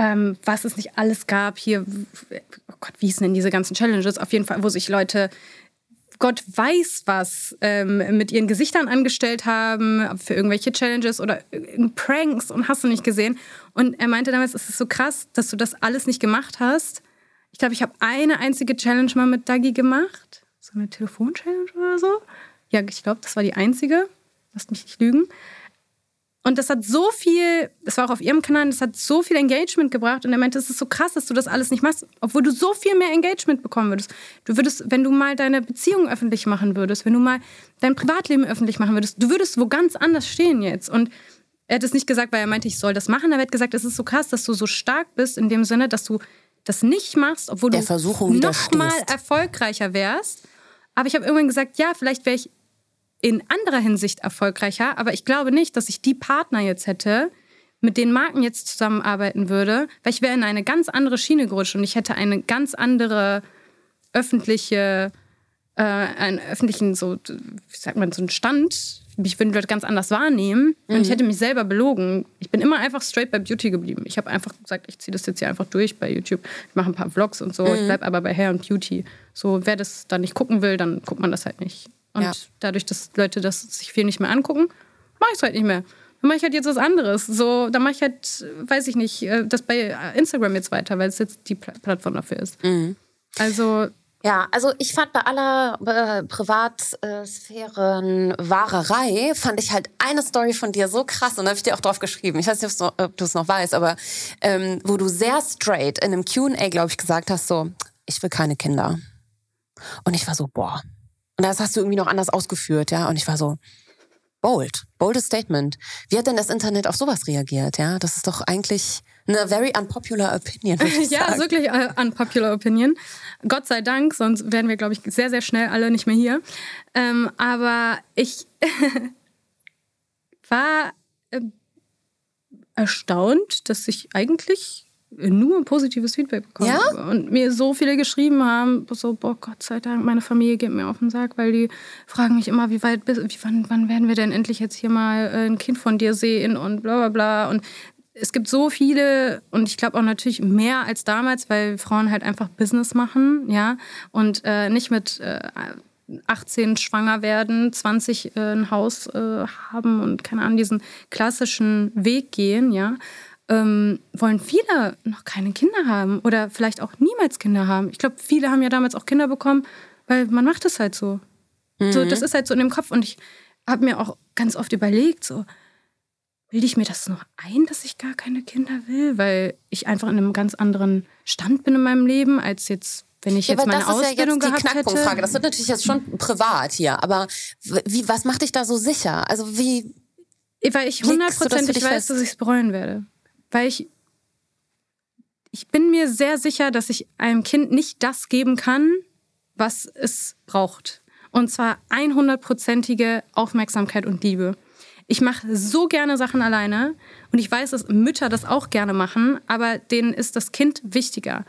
ähm, was es nicht alles gab hier. Oh Gott, wie hießen denn diese ganzen Challenges? Auf jeden Fall, wo sich Leute Gott weiß was ähm, mit ihren Gesichtern angestellt haben, für irgendwelche Challenges oder Pranks und hast du nicht gesehen. Und er meinte damals, es ist so krass, dass du das alles nicht gemacht hast. Ich glaube, ich habe eine einzige Challenge mal mit Dagi gemacht. So eine Telefon-Challenge oder so. Ja, ich glaube, das war die einzige. Lasst mich nicht lügen. Und das hat so viel, das war auch auf ihrem Kanal, das hat so viel Engagement gebracht. Und er meinte, es ist so krass, dass du das alles nicht machst, obwohl du so viel mehr Engagement bekommen würdest. Du würdest, wenn du mal deine Beziehung öffentlich machen würdest, wenn du mal dein Privatleben öffentlich machen würdest, du würdest wo ganz anders stehen jetzt. Und er hat es nicht gesagt, weil er meinte, ich soll das machen. Er hat gesagt, es ist so krass, dass du so stark bist in dem Sinne, dass du das nicht machst, obwohl Der du noch mal erfolgreicher wärst. Aber ich habe irgendwann gesagt, ja, vielleicht wäre ich in anderer Hinsicht erfolgreicher, aber ich glaube nicht, dass ich die Partner jetzt hätte, mit denen Marken jetzt zusammenarbeiten würde, weil ich wäre in eine ganz andere Schiene gerutscht und ich hätte eine ganz andere öffentliche, äh, einen öffentlichen, so, wie sagt man, so einen Stand. Ich würde Leute ganz anders wahrnehmen und ich hätte mich selber belogen. Ich bin immer einfach straight bei Beauty geblieben. Ich habe einfach gesagt, ich ziehe das jetzt hier einfach durch bei YouTube. Ich mache ein paar Vlogs und so. Ich bleibe aber bei Hair und Beauty. So, wer das dann nicht gucken will, dann guckt man das halt nicht. Und Ja. dadurch, dass Leute das sich viel nicht mehr angucken, mache ich es halt nicht mehr. Dann mache ich halt jetzt was anderes. So, dann mache ich halt, weiß ich nicht, äh, das bei Instagram jetzt weiter, weil es jetzt die Pla- Plattform dafür ist. Mhm. Also, Ja, also ich fand bei aller äh, Privatsphären-Wahrerei, fand ich halt eine Story von dir so krass und da habe ich dir auch drauf geschrieben. Ich weiß nicht, ob du es noch weißt, aber ähm, wo du sehr straight in einem Q&A, glaube ich, gesagt hast, so, ich will keine Kinder. Und ich war so, boah. Und das hast du irgendwie noch anders ausgeführt, ja. Und ich war so, bold, boldes Statement. Wie hat denn das Internet auf sowas reagiert, ja? Das ist doch eigentlich eine very unpopular opinion, würde ich ja, wirklich äh, unpopular opinion. Gott sei Dank, sonst wären wir, glaube ich, sehr, sehr schnell alle nicht mehr hier. Ähm, aber ich war äh, erstaunt, dass ich eigentlich nur positives Feedback bekommen Ja? Und mir so viele geschrieben haben, so, boah, Gott sei Dank, meine Familie geht mir auf den Sack, weil die fragen mich immer, wie weit bist, wie, wann, wann werden wir denn endlich jetzt hier mal äh, ein Kind von dir sehen und bla bla bla. Und es gibt so viele und ich glaube auch natürlich mehr als damals, weil Frauen halt einfach Business machen, ja, und äh, nicht mit äh, 18 schwanger werden, 20 äh, ein Haus äh, haben und keine Ahnung, diesen klassischen Weg gehen, ja, ähm, wollen viele noch keine Kinder haben oder vielleicht auch niemals Kinder haben. Ich glaube, viele haben ja damals auch Kinder bekommen, weil man macht es halt so. So, das ist halt so in dem Kopf und ich habe mir auch ganz oft überlegt, so, bilde ich mir das noch ein, dass ich gar keine Kinder will, weil ich einfach in einem ganz anderen Stand bin in meinem Leben, als jetzt, wenn ich Ja, jetzt meine das ist ja Ausbildung jetzt die Knackpunktfrage. hätte. Das wird natürlich jetzt schon privat hier, aber wie, was macht dich da so sicher? Also wie, Weil ich das hundertprozentig weiß, fest? dass ich es bereuen werde. Weil ich, ich bin mir sehr sicher, dass ich einem Kind nicht das geben kann, was es braucht. Und zwar 100%ige Aufmerksamkeit und Liebe. Ich mache so gerne Sachen alleine und ich weiß, dass Mütter das auch gerne machen, aber denen ist das Kind wichtiger.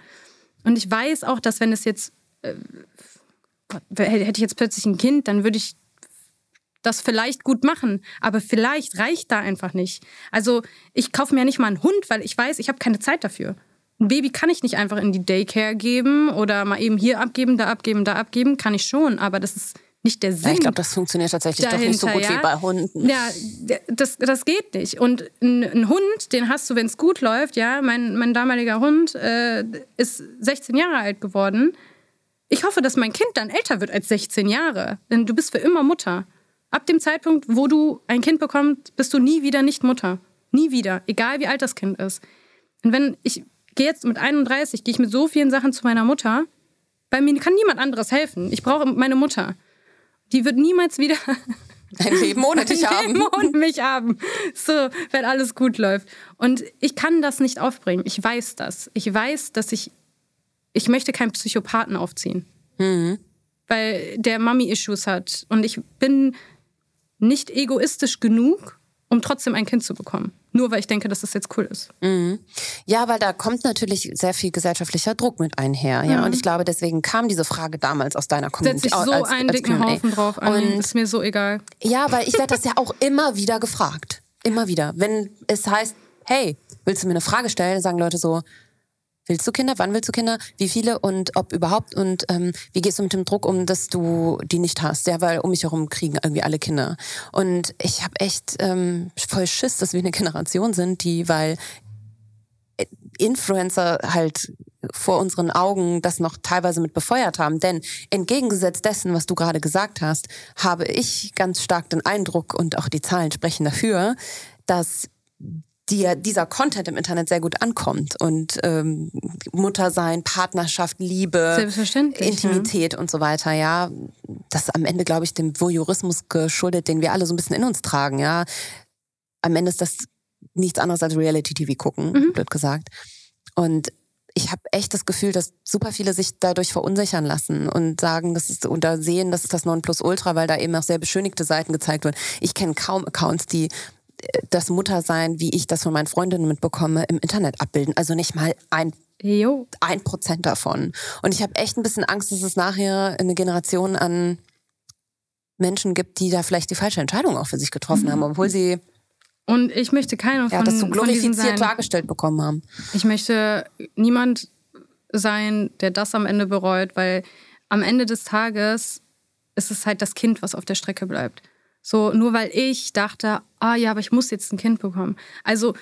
Und ich weiß auch, dass wenn es jetzt, äh, Gott, hätte ich jetzt plötzlich ein Kind, dann würde ich das vielleicht gut machen, aber vielleicht reicht da einfach nicht. Also ich kaufe mir nicht mal einen Hund, weil ich weiß, ich habe keine Zeit dafür. Ein Baby kann ich nicht einfach in die Daycare geben oder mal eben hier abgeben, da abgeben, da abgeben. Kann ich schon, aber das ist nicht der Sinn. ja, ich glaube, das funktioniert tatsächlich doch nicht so dahinter, gut ja? wie bei Hunden. Ja, das, das geht nicht. Und ein, ein Hund, den hast du, wenn es gut läuft, ja. Mein, mein damaliger Hund äh, ist 16 Jahre alt geworden. Ich hoffe, dass mein Kind dann älter wird als 16 Jahre. Denn du bist für immer Mutter. Ab dem Zeitpunkt, wo du ein Kind bekommst, bist du nie wieder nicht Mutter. Nie wieder. Egal wie alt das Kind ist. Und wenn ich gehe jetzt mit 31, gehe ich mit so vielen Sachen zu meiner Mutter. Bei mir kann niemand anderes helfen. Ich brauche meine Mutter. Die wird niemals wieder Ein Leben ohne dich haben. Leben ohne mich haben. So, wenn alles gut läuft. Und ich kann das nicht aufbringen. Ich weiß das. Ich weiß, dass ich. Ich möchte keinen Psychopathen aufziehen. Weil der Mami-Issues hat. Und ich bin nicht egoistisch genug, um trotzdem ein Kind zu bekommen. Nur weil ich denke, dass das jetzt cool ist. Ja, weil da kommt natürlich sehr viel gesellschaftlicher Druck mit einher. Ja? Und ich glaube, deswegen kam diese Frage damals aus deiner Community. Setze ich so als- einen als dicken Q&A. Haufen drauf an. Und ist mir so egal. Ja, weil ich werde das ja auch immer wieder gefragt. Immer wieder. Wenn es heißt, hey, willst du mir eine Frage stellen, sagen Leute so, Willst du Kinder? Wann willst du Kinder? Wie viele und ob überhaupt? Und ähm, wie gehst du mit dem Druck um, dass du die nicht hast? Ja, weil um mich herum kriegen irgendwie alle Kinder. Und ich habe echt ähm, voll Schiss, dass wir eine Generation sind, die, weil Influencer halt vor unseren Augen das noch teilweise mit befeuert haben. Denn entgegengesetzt dessen, was du gerade gesagt hast, habe ich ganz stark den Eindruck und auch die Zahlen sprechen dafür, dass die, dieser Content im Internet sehr gut ankommt und ähm, Mutter sein, Partnerschaft, Liebe, Intimität ja. und so weiter, ja, das am Ende glaube ich dem Voyeurismus geschuldet, den wir alle so ein bisschen in uns tragen, ja. Am Ende ist das nichts anderes als Reality-TV gucken, mhm. blöd gesagt. Und ich habe echt das Gefühl, dass super viele sich dadurch verunsichern lassen und sagen, das ist oder sehen, das ist das Nonplusultra, weil da eben auch sehr beschönigte Seiten gezeigt werden. Ich kenne kaum Accounts, die das Muttersein, wie ich das von meinen Freundinnen mitbekomme, im Internet abbilden. Also nicht mal ein Jo. ein Prozent davon. Und ich habe echt ein bisschen Angst, dass es nachher eine Generation an Menschen gibt, die da vielleicht die falsche Entscheidung auch für sich getroffen mhm. haben, obwohl sie und ich möchte keiner von, ja, das so glorifiziert dargestellt bekommen haben. Ich möchte niemand sein, der das am Ende bereut, weil am Ende des Tages ist es halt das Kind, was auf der Strecke bleibt. So, nur weil ich dachte, ah ja, aber ich muss jetzt ein Kind bekommen. Also,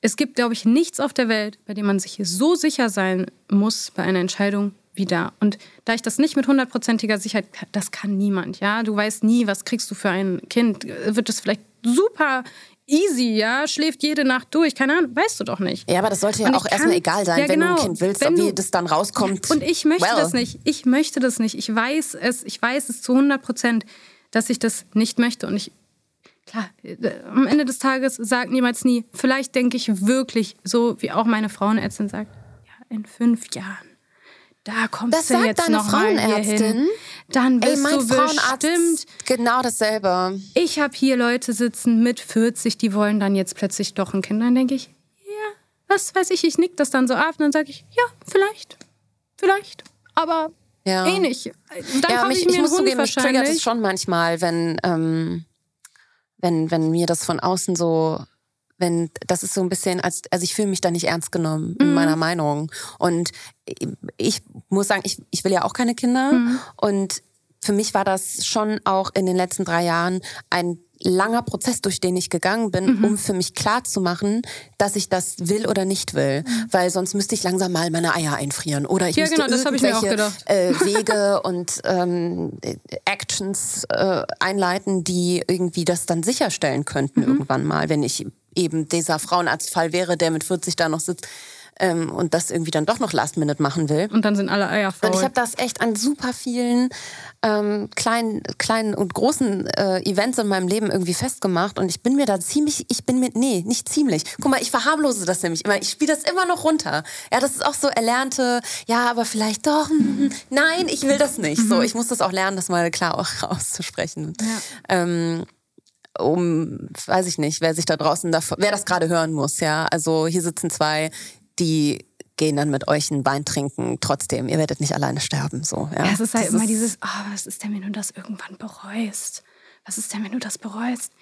es gibt, glaube ich, nichts auf der Welt, bei dem man sich so sicher sein muss bei einer Entscheidung wie da. Und da ich das nicht mit hundertprozentiger Sicherheit, das kann niemand, ja. Du weißt nie, was kriegst du für ein Kind. Wird es vielleicht super easy, ja, schläft jede Nacht durch, keine Ahnung, weißt du doch nicht. Ja, aber das sollte ja auch erstmal egal sein, ja, genau, wenn du ein genau. Kind willst, wenn wie das dann rauskommt. Und ich möchte well. das nicht. Ich möchte das nicht. Ich weiß es, ich weiß es zu 100 Prozent, dass ich das nicht möchte. Und ich, klar, äh, am Ende des Tages sagt niemals nie, vielleicht denke ich wirklich, so wie auch meine Frauenärztin sagt, ja, in fünf Jahren da kommst das du sagt jetzt deine noch Frauenärztin. Dann bist Ey, mein du bestimmt genau dasselbe. Ich habe hier Leute sitzen mit 40, die wollen dann jetzt plötzlich doch ein Kind. Dann denke ich, ja, was weiß ich, ich nick das dann so ab und dann sage ich, ja, vielleicht, vielleicht, aber ja. eh nicht. Dann ja, mich, ich mir ich muss Hund zugeben, mich triggert es schon manchmal, wenn, ähm, wenn, wenn mir das von außen so wenn das ist so ein bisschen als also ich fühle mich da nicht ernst genommen in mhm. meiner Meinung und ich muss sagen ich ich will ja auch keine Kinder mhm. und für mich war das schon auch in den letzten drei Jahren ein langer Prozess, durch den ich gegangen bin, mhm. um für mich klar zu machen, dass ich das will oder nicht will. Mhm. Weil sonst müsste ich langsam mal meine Eier einfrieren. Oder ich ja, müsste genau, irgendwelche äh, Wege und ähm, Actions äh, einleiten, die irgendwie das dann sicherstellen könnten mhm. irgendwann mal, wenn ich eben dieser Frauenarztfall wäre, der mit 40 da noch sitzt ähm, und das irgendwie dann doch noch Last Minute machen will. Und dann sind alle Eier faul. Und ich habe das echt an super vielen ähm, kleinen, kleinen und großen äh, Events in meinem Leben irgendwie festgemacht und ich bin mir da ziemlich, ich bin mir, nee, nicht ziemlich. Guck mal, ich verharmlose das nämlich immer. Ich spiele das immer noch runter. Ja, das ist auch so erlernte, ja, aber vielleicht doch, hm, nein, ich will das nicht. So, mhm. ich muss das auch lernen, das mal klar auch auszusprechen. Ja. Ähm, um, weiß ich nicht, wer sich da draußen, davor, wer das gerade hören muss, ja. Also hier sitzen zwei, die gehen dann mit euch ein Wein trinken. Trotzdem, ihr werdet nicht alleine sterben, so. Ja, ja es ist halt das immer ist dieses, oh, was ist denn, wenn du das irgendwann bereust? Was ist denn, wenn du das bereust?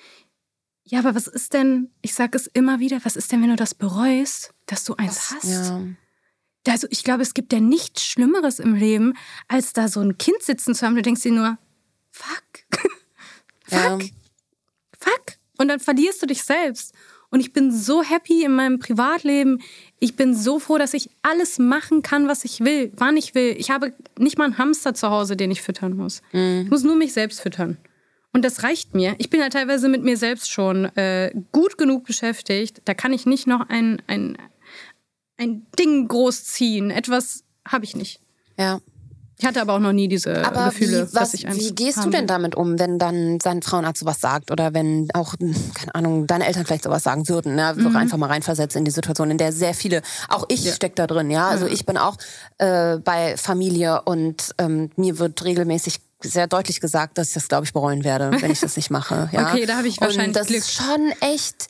Ja, aber was ist denn, ich sage es immer wieder, was ist denn, wenn du das bereust, dass du eins das, hast? Ja. Also ich glaube, es gibt ja nichts Schlimmeres im Leben, als da so ein Kind sitzen zu haben. Du denkst dir nur, fuck, fuck, ja fuck. Und dann verlierst du dich selbst. Und ich bin so happy in meinem Privatleben. Ich bin so froh, dass ich alles machen kann, was ich will, wann ich will. Ich habe nicht mal einen Hamster zu Hause, den ich füttern muss. Mhm. Ich muss nur mich selbst füttern. Und das reicht mir. Ich bin ja teilweise mit mir selbst schon äh, gut genug beschäftigt. Da kann ich nicht noch ein, ein, ein Ding großziehen. Etwas habe ich nicht. Ja. Ich hatte aber auch noch nie diese aber Gefühle, wie, was, dass ich Wie gehst du denn damit um, wenn dann sein Frauenarzt sowas sagt oder wenn auch, keine Ahnung, deine Eltern vielleicht sowas sagen würden, ne? Mhm. einfach mal reinversetzen in die Situation, in der sehr viele, auch ich ja. steck da drin, ja. Also ich bin auch äh, bei Familie und ähm, mir wird regelmäßig sehr deutlich gesagt, dass ich das, glaube ich, bereuen werde, wenn ich das nicht mache. Ja? okay, da habe ich wahrscheinlich und das Glück. ist schon echt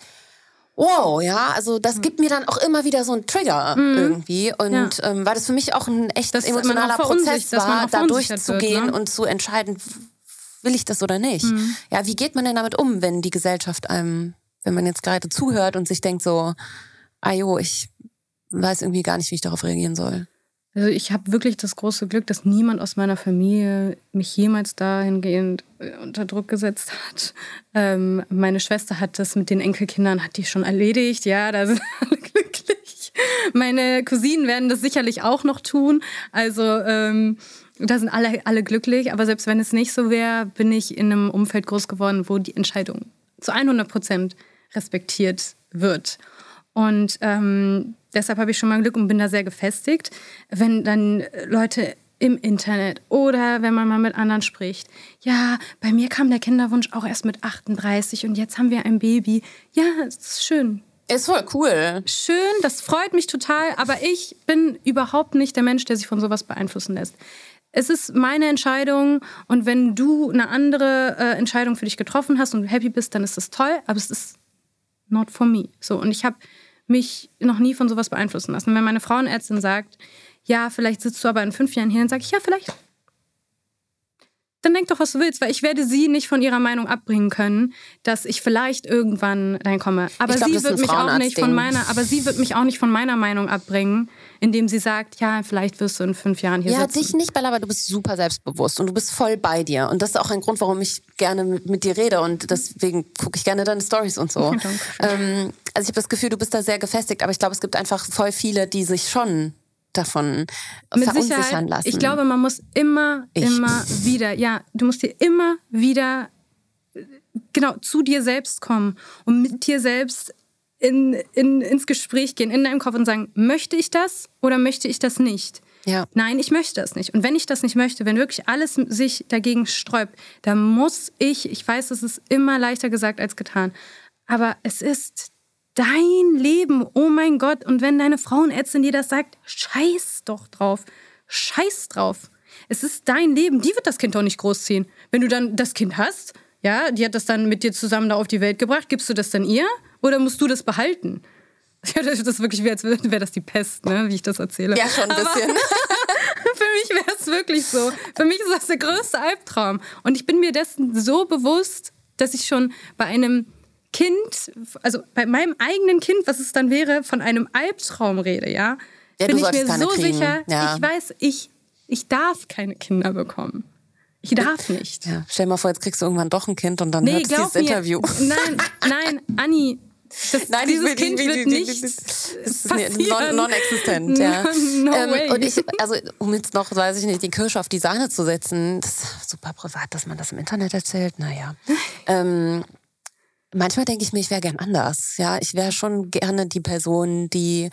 wow, ja, also das gibt mir dann auch immer wieder so einen Trigger mhm. irgendwie und ja. ähm, weil das für mich auch ein echt das emotionaler Prozess war, da durchzugehen ne? und zu entscheiden, will ich das oder nicht. Mhm. Ja, wie geht man denn damit um, wenn die Gesellschaft einem, wenn man jetzt gerade zuhört und sich denkt so, ayo, ich weiß irgendwie gar nicht, wie ich darauf reagieren soll. Also ich habe wirklich das große Glück, dass niemand aus meiner Familie mich jemals dahingehend äh, unter Druck gesetzt hat. Ähm, meine Schwester hat das mit den Enkelkindern, hat die schon erledigt. Ja, da sind alle glücklich. Meine Cousinen werden das sicherlich auch noch tun. Also ähm, da sind alle, alle glücklich. Aber selbst wenn es nicht so wäre, bin ich in einem Umfeld groß geworden, wo die Entscheidung zu 100 Prozent respektiert wird. Und ähm, deshalb habe ich schon mal Glück und bin da sehr gefestigt. Wenn dann Leute im Internet oder wenn man mal mit anderen spricht. Ja, bei mir kam der Kinderwunsch auch erst mit 38 und jetzt haben wir ein Baby. Ja, es ist schön. Ist voll cool. Schön, das freut mich total, aber ich bin überhaupt nicht der Mensch, der sich von sowas beeinflussen lässt. Es ist meine Entscheidung und wenn du eine andere äh, Entscheidung für dich getroffen hast und du happy bist, dann ist das toll, aber es ist not for me. So und ich habe mich noch nie von sowas beeinflussen lassen. Wenn meine Frauenärztin sagt, ja, vielleicht sitzt du aber in fünf Jahren hier, dann sage ich, ja, vielleicht. Dann denk doch, was du willst, weil ich werde sie nicht von ihrer Meinung abbringen können, dass ich vielleicht irgendwann dahin komme. Aber glaub, sie wird mich auch nicht von meiner, aber sie wird mich auch nicht von meiner Meinung abbringen, indem sie sagt, ja, vielleicht wirst du in fünf Jahren hier ja, sitzen. Ja, dich nicht, Bella, aber du bist super selbstbewusst und du bist voll bei dir. Und das ist auch ein Grund, warum ich gerne mit, mit dir rede und deswegen gucke ich gerne deine Stories und so. ähm, also ich habe das Gefühl, du bist da sehr gefestigt, aber ich glaube, es gibt einfach voll viele, die sich schon davon Mit verunsichern Sicherheit, lassen. Ich glaube, man muss immer, ich. immer wieder, ja, du musst dir immer wieder genau zu dir selbst kommen und mit dir selbst in, in, ins Gespräch gehen, in deinem Kopf und sagen, möchte ich das oder möchte ich das nicht? Ja. Nein, ich möchte das nicht. Und wenn ich das nicht möchte, wenn wirklich alles sich dagegen sträubt, dann muss ich, ich weiß, es ist immer leichter gesagt als getan, aber es ist dein Leben, oh mein Gott. Und wenn deine Frauenärztin dir das sagt, scheiß doch drauf. Scheiß drauf. Es ist dein Leben. Die wird das Kind doch nicht großziehen. Wenn du dann das Kind hast, ja, die hat das dann mit dir zusammen da auf die Welt gebracht, gibst du das dann ihr? Oder musst du das behalten? Ja, das ist wirklich wie, als wäre das die Pest, ne, wie ich das erzähle. Ja, schon ein bisschen. für mich wäre es wirklich so. Für mich ist das der größte Albtraum. Und ich bin mir dessen so bewusst, dass ich schon bei einem Kind, also bei meinem eigenen Kind, was es dann wäre, von einem Albtraum rede, ja, ja bin ich mir so kriegen. sicher, ja. ich weiß, ich, ich darf keine Kinder bekommen. Ich darf nicht. Ja, stell dir mal vor, jetzt kriegst du irgendwann doch ein Kind und dann nee, hört dieses mir, Interview. Nein, nein, Anni, das, Nein, dieses will, Kind die, wird die, die, nicht das passieren. Non-existent, ja. No, no ähm, und ich, also um jetzt noch, weiß ich nicht, die Kirsche auf die Sahne zu setzen, das ist super privat, dass man das im Internet erzählt, naja. ähm, manchmal denke ich mir, ich wäre gern anders. Ja, ich wäre schon gerne die Person, die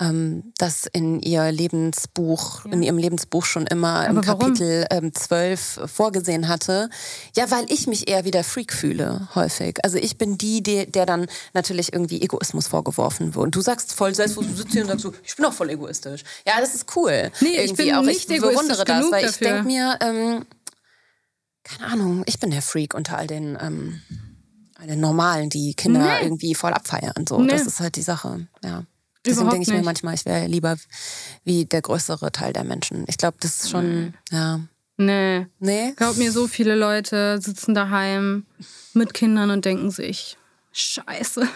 ähm, das in ihr Lebensbuch, ja. in ihrem Lebensbuch schon immer Aber im Kapitel ähm, 12 vorgesehen hatte. Ja, weil ich mich eher wie der Freak fühle, häufig. Also ich bin die, die der dann natürlich irgendwie Egoismus vorgeworfen wird. Und du sagst voll selbst, wo du sitzt hier und sagst so, ich bin auch voll egoistisch. Ja, das ist cool. Nee, irgendwie ich bin auch. Nicht ich bewundere das, weil ich denke mir, ähm, keine Ahnung, ich bin der Freak unter all den ähm, den normalen, die Kinder nee. irgendwie voll abfeiern. So, nee. das ist halt die Sache. Ja. Deswegen denke ich mir manchmal, ich wäre lieber wie der größere Teil der Menschen. Ich glaube, das ist schon, nee. ja. Nee. Nee? Glaub mir, so viele Leute sitzen daheim mit Kindern und denken sich, Scheiße,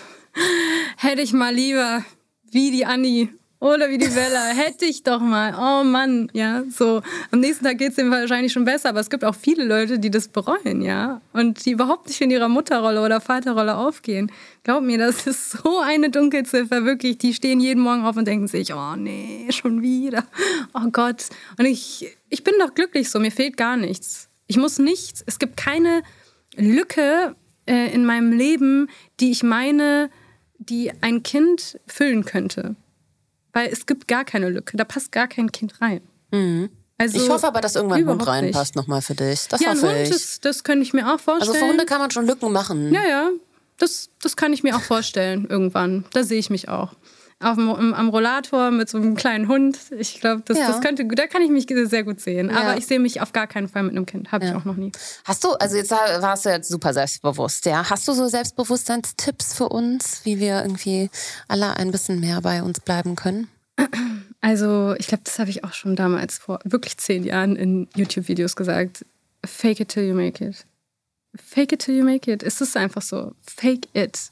hätte ich mal lieber wie die Anni oder wie die Bella. Hätte ich doch mal. Oh Mann, ja. So. Am nächsten Tag geht es dem wahrscheinlich schon besser, aber es gibt auch viele Leute, die das bereuen, ja. Und die überhaupt nicht in ihrer Mutterrolle oder Vaterrolle aufgehen. Glaub mir, das ist so eine Dunkelziffer, wirklich. Die stehen jeden Morgen auf und denken sich, oh nee, schon wieder. Oh Gott. Und ich, ich bin doch glücklich so, mir fehlt gar nichts. Ich muss nichts. Es gibt keine Lücke äh, in meinem Leben, die ich meine, die ein Kind füllen könnte. Weil es gibt gar keine Lücke. Da passt gar kein Kind rein. Mhm. Also ich hoffe aber, dass irgendwann ein Hund reinpasst nochmal für dich. Das ja, hoffe ein Hund, ich. Das, das könnte ich mir auch vorstellen. Also für Hunde kann man schon Lücken machen. Ja, ja. Das, das kann ich mir auch vorstellen irgendwann. Da sehe ich mich auch auf dem, am Rollator mit so einem kleinen Hund. Ich glaube, das, ja. das könnte, da kann ich mich sehr gut sehen. Ja. Aber ich sehe mich auf gar keinen Fall mit einem Kind. Habe ja. ich auch noch nie. Hast du, also jetzt warst du jetzt super selbstbewusst, ja? Hast du so Selbstbewusstseinstipps für uns, wie wir irgendwie alle ein bisschen mehr bei uns bleiben können? Also, ich glaube, das habe ich auch schon damals vor wirklich zehn Jahren in YouTube-Videos gesagt. Fake it till you make it. Fake it till you make it. Es ist einfach so. Fake it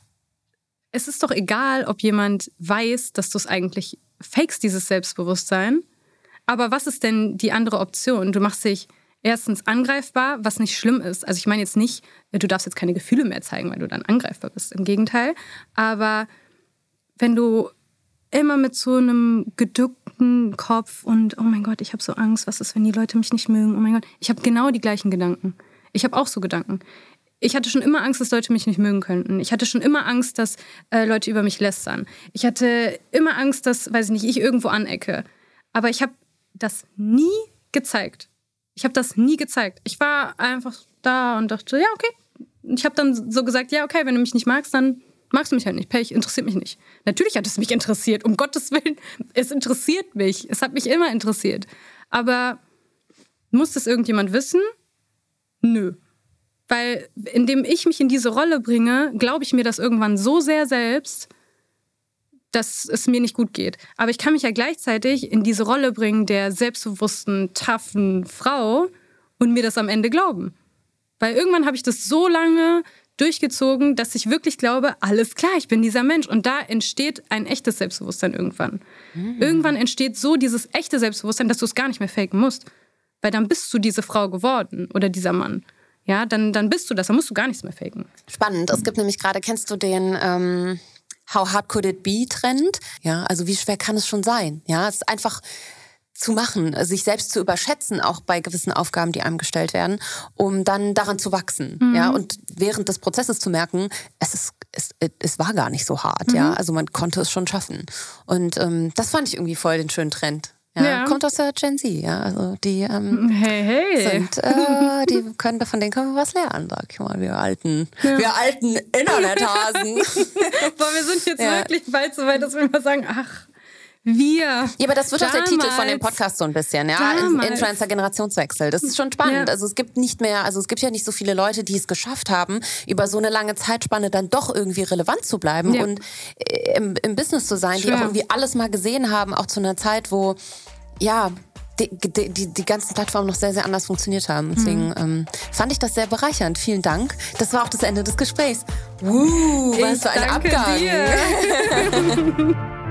es ist doch egal, ob jemand weiß, dass du es eigentlich fakest dieses Selbstbewusstsein. Aber was ist denn die andere Option? Du machst dich erstens angreifbar, was nicht schlimm ist. Also ich meine jetzt nicht, du darfst jetzt keine Gefühle mehr zeigen, weil du dann angreifbar bist. Im Gegenteil. Aber wenn du immer mit so einem geduckten Kopf und oh mein Gott, ich habe so Angst, was ist, wenn die Leute mich nicht mögen? Oh mein Gott, ich habe genau die gleichen Gedanken. Ich habe auch so Gedanken. Ich hatte schon immer Angst, dass Leute mich nicht mögen könnten. Ich hatte schon immer Angst, dass äh, Leute über mich lästern. Ich hatte immer Angst, dass, weiß ich nicht, ich irgendwo anecke. Aber ich habe das nie gezeigt. Ich habe das nie gezeigt. Ich war einfach da und dachte, ja, okay. Ich habe dann so gesagt, ja, okay, wenn du mich nicht magst, dann magst du mich halt nicht. Pech, interessiert mich nicht. Natürlich hat es mich interessiert, um Gottes Willen. Es interessiert mich. Es hat mich immer interessiert. Aber muss das irgendjemand wissen? Nö. Weil indem ich mich in diese Rolle bringe, glaube ich mir das irgendwann so sehr selbst, dass es mir nicht gut geht. Aber ich kann mich ja gleichzeitig in diese Rolle bringen der selbstbewussten, taffen Frau und mir das am Ende glauben. Weil irgendwann habe ich das so lange durchgezogen, dass ich wirklich glaube, alles klar, ich bin dieser Mensch. Und da entsteht ein echtes Selbstbewusstsein irgendwann. Mhm. Irgendwann entsteht so dieses echte Selbstbewusstsein, dass du es gar nicht mehr faken musst. Weil dann bist du diese Frau geworden oder dieser Mann. Ja, dann, dann bist du das, dann musst du gar nichts mehr faken. Spannend. Es gibt nämlich gerade, kennst du den ähm, How Hard Could It Be Trend? Ja, also wie schwer kann es schon sein? Ja, es ist einfach zu machen, sich selbst zu überschätzen, auch bei gewissen Aufgaben, die einem gestellt werden, um dann daran zu wachsen. Mhm. Ja, und während des Prozesses zu merken, es ist es, es war gar nicht so hart, mhm. ja. Also man konnte es schon schaffen. Und ähm, das fand ich irgendwie voll den schönen Trend. Ja, ja. Kommt aus der Gen Z, ja. Also die ähm, hey, hey. sind, äh, die können, von denen können wir was lernen, sag ich mal, wir alten, ja. wir alten Internethasen. Boah, wir sind jetzt wirklich bald so weit, dass wir mal sagen, ach, wir. Ja, aber das wird damals, auch der Titel von dem Podcast so ein bisschen, ja. Influencer-Generationswechsel. Das ist schon spannend. Ja. Also es gibt nicht mehr, also es gibt ja nicht so viele Leute, die es geschafft haben, über so eine lange Zeitspanne dann doch irgendwie relevant zu bleiben ja. und äh, im, im, Business zu sein, Schwer. die auch irgendwie alles mal gesehen haben, auch zu einer Zeit, wo, ja, die, die, die, die ganzen Plattformen noch sehr, sehr anders funktioniert haben. Deswegen mhm. ähm, fand ich das sehr bereichernd. Vielen Dank. Das war auch das Ende des Gesprächs. Uh, was für ein Abgang.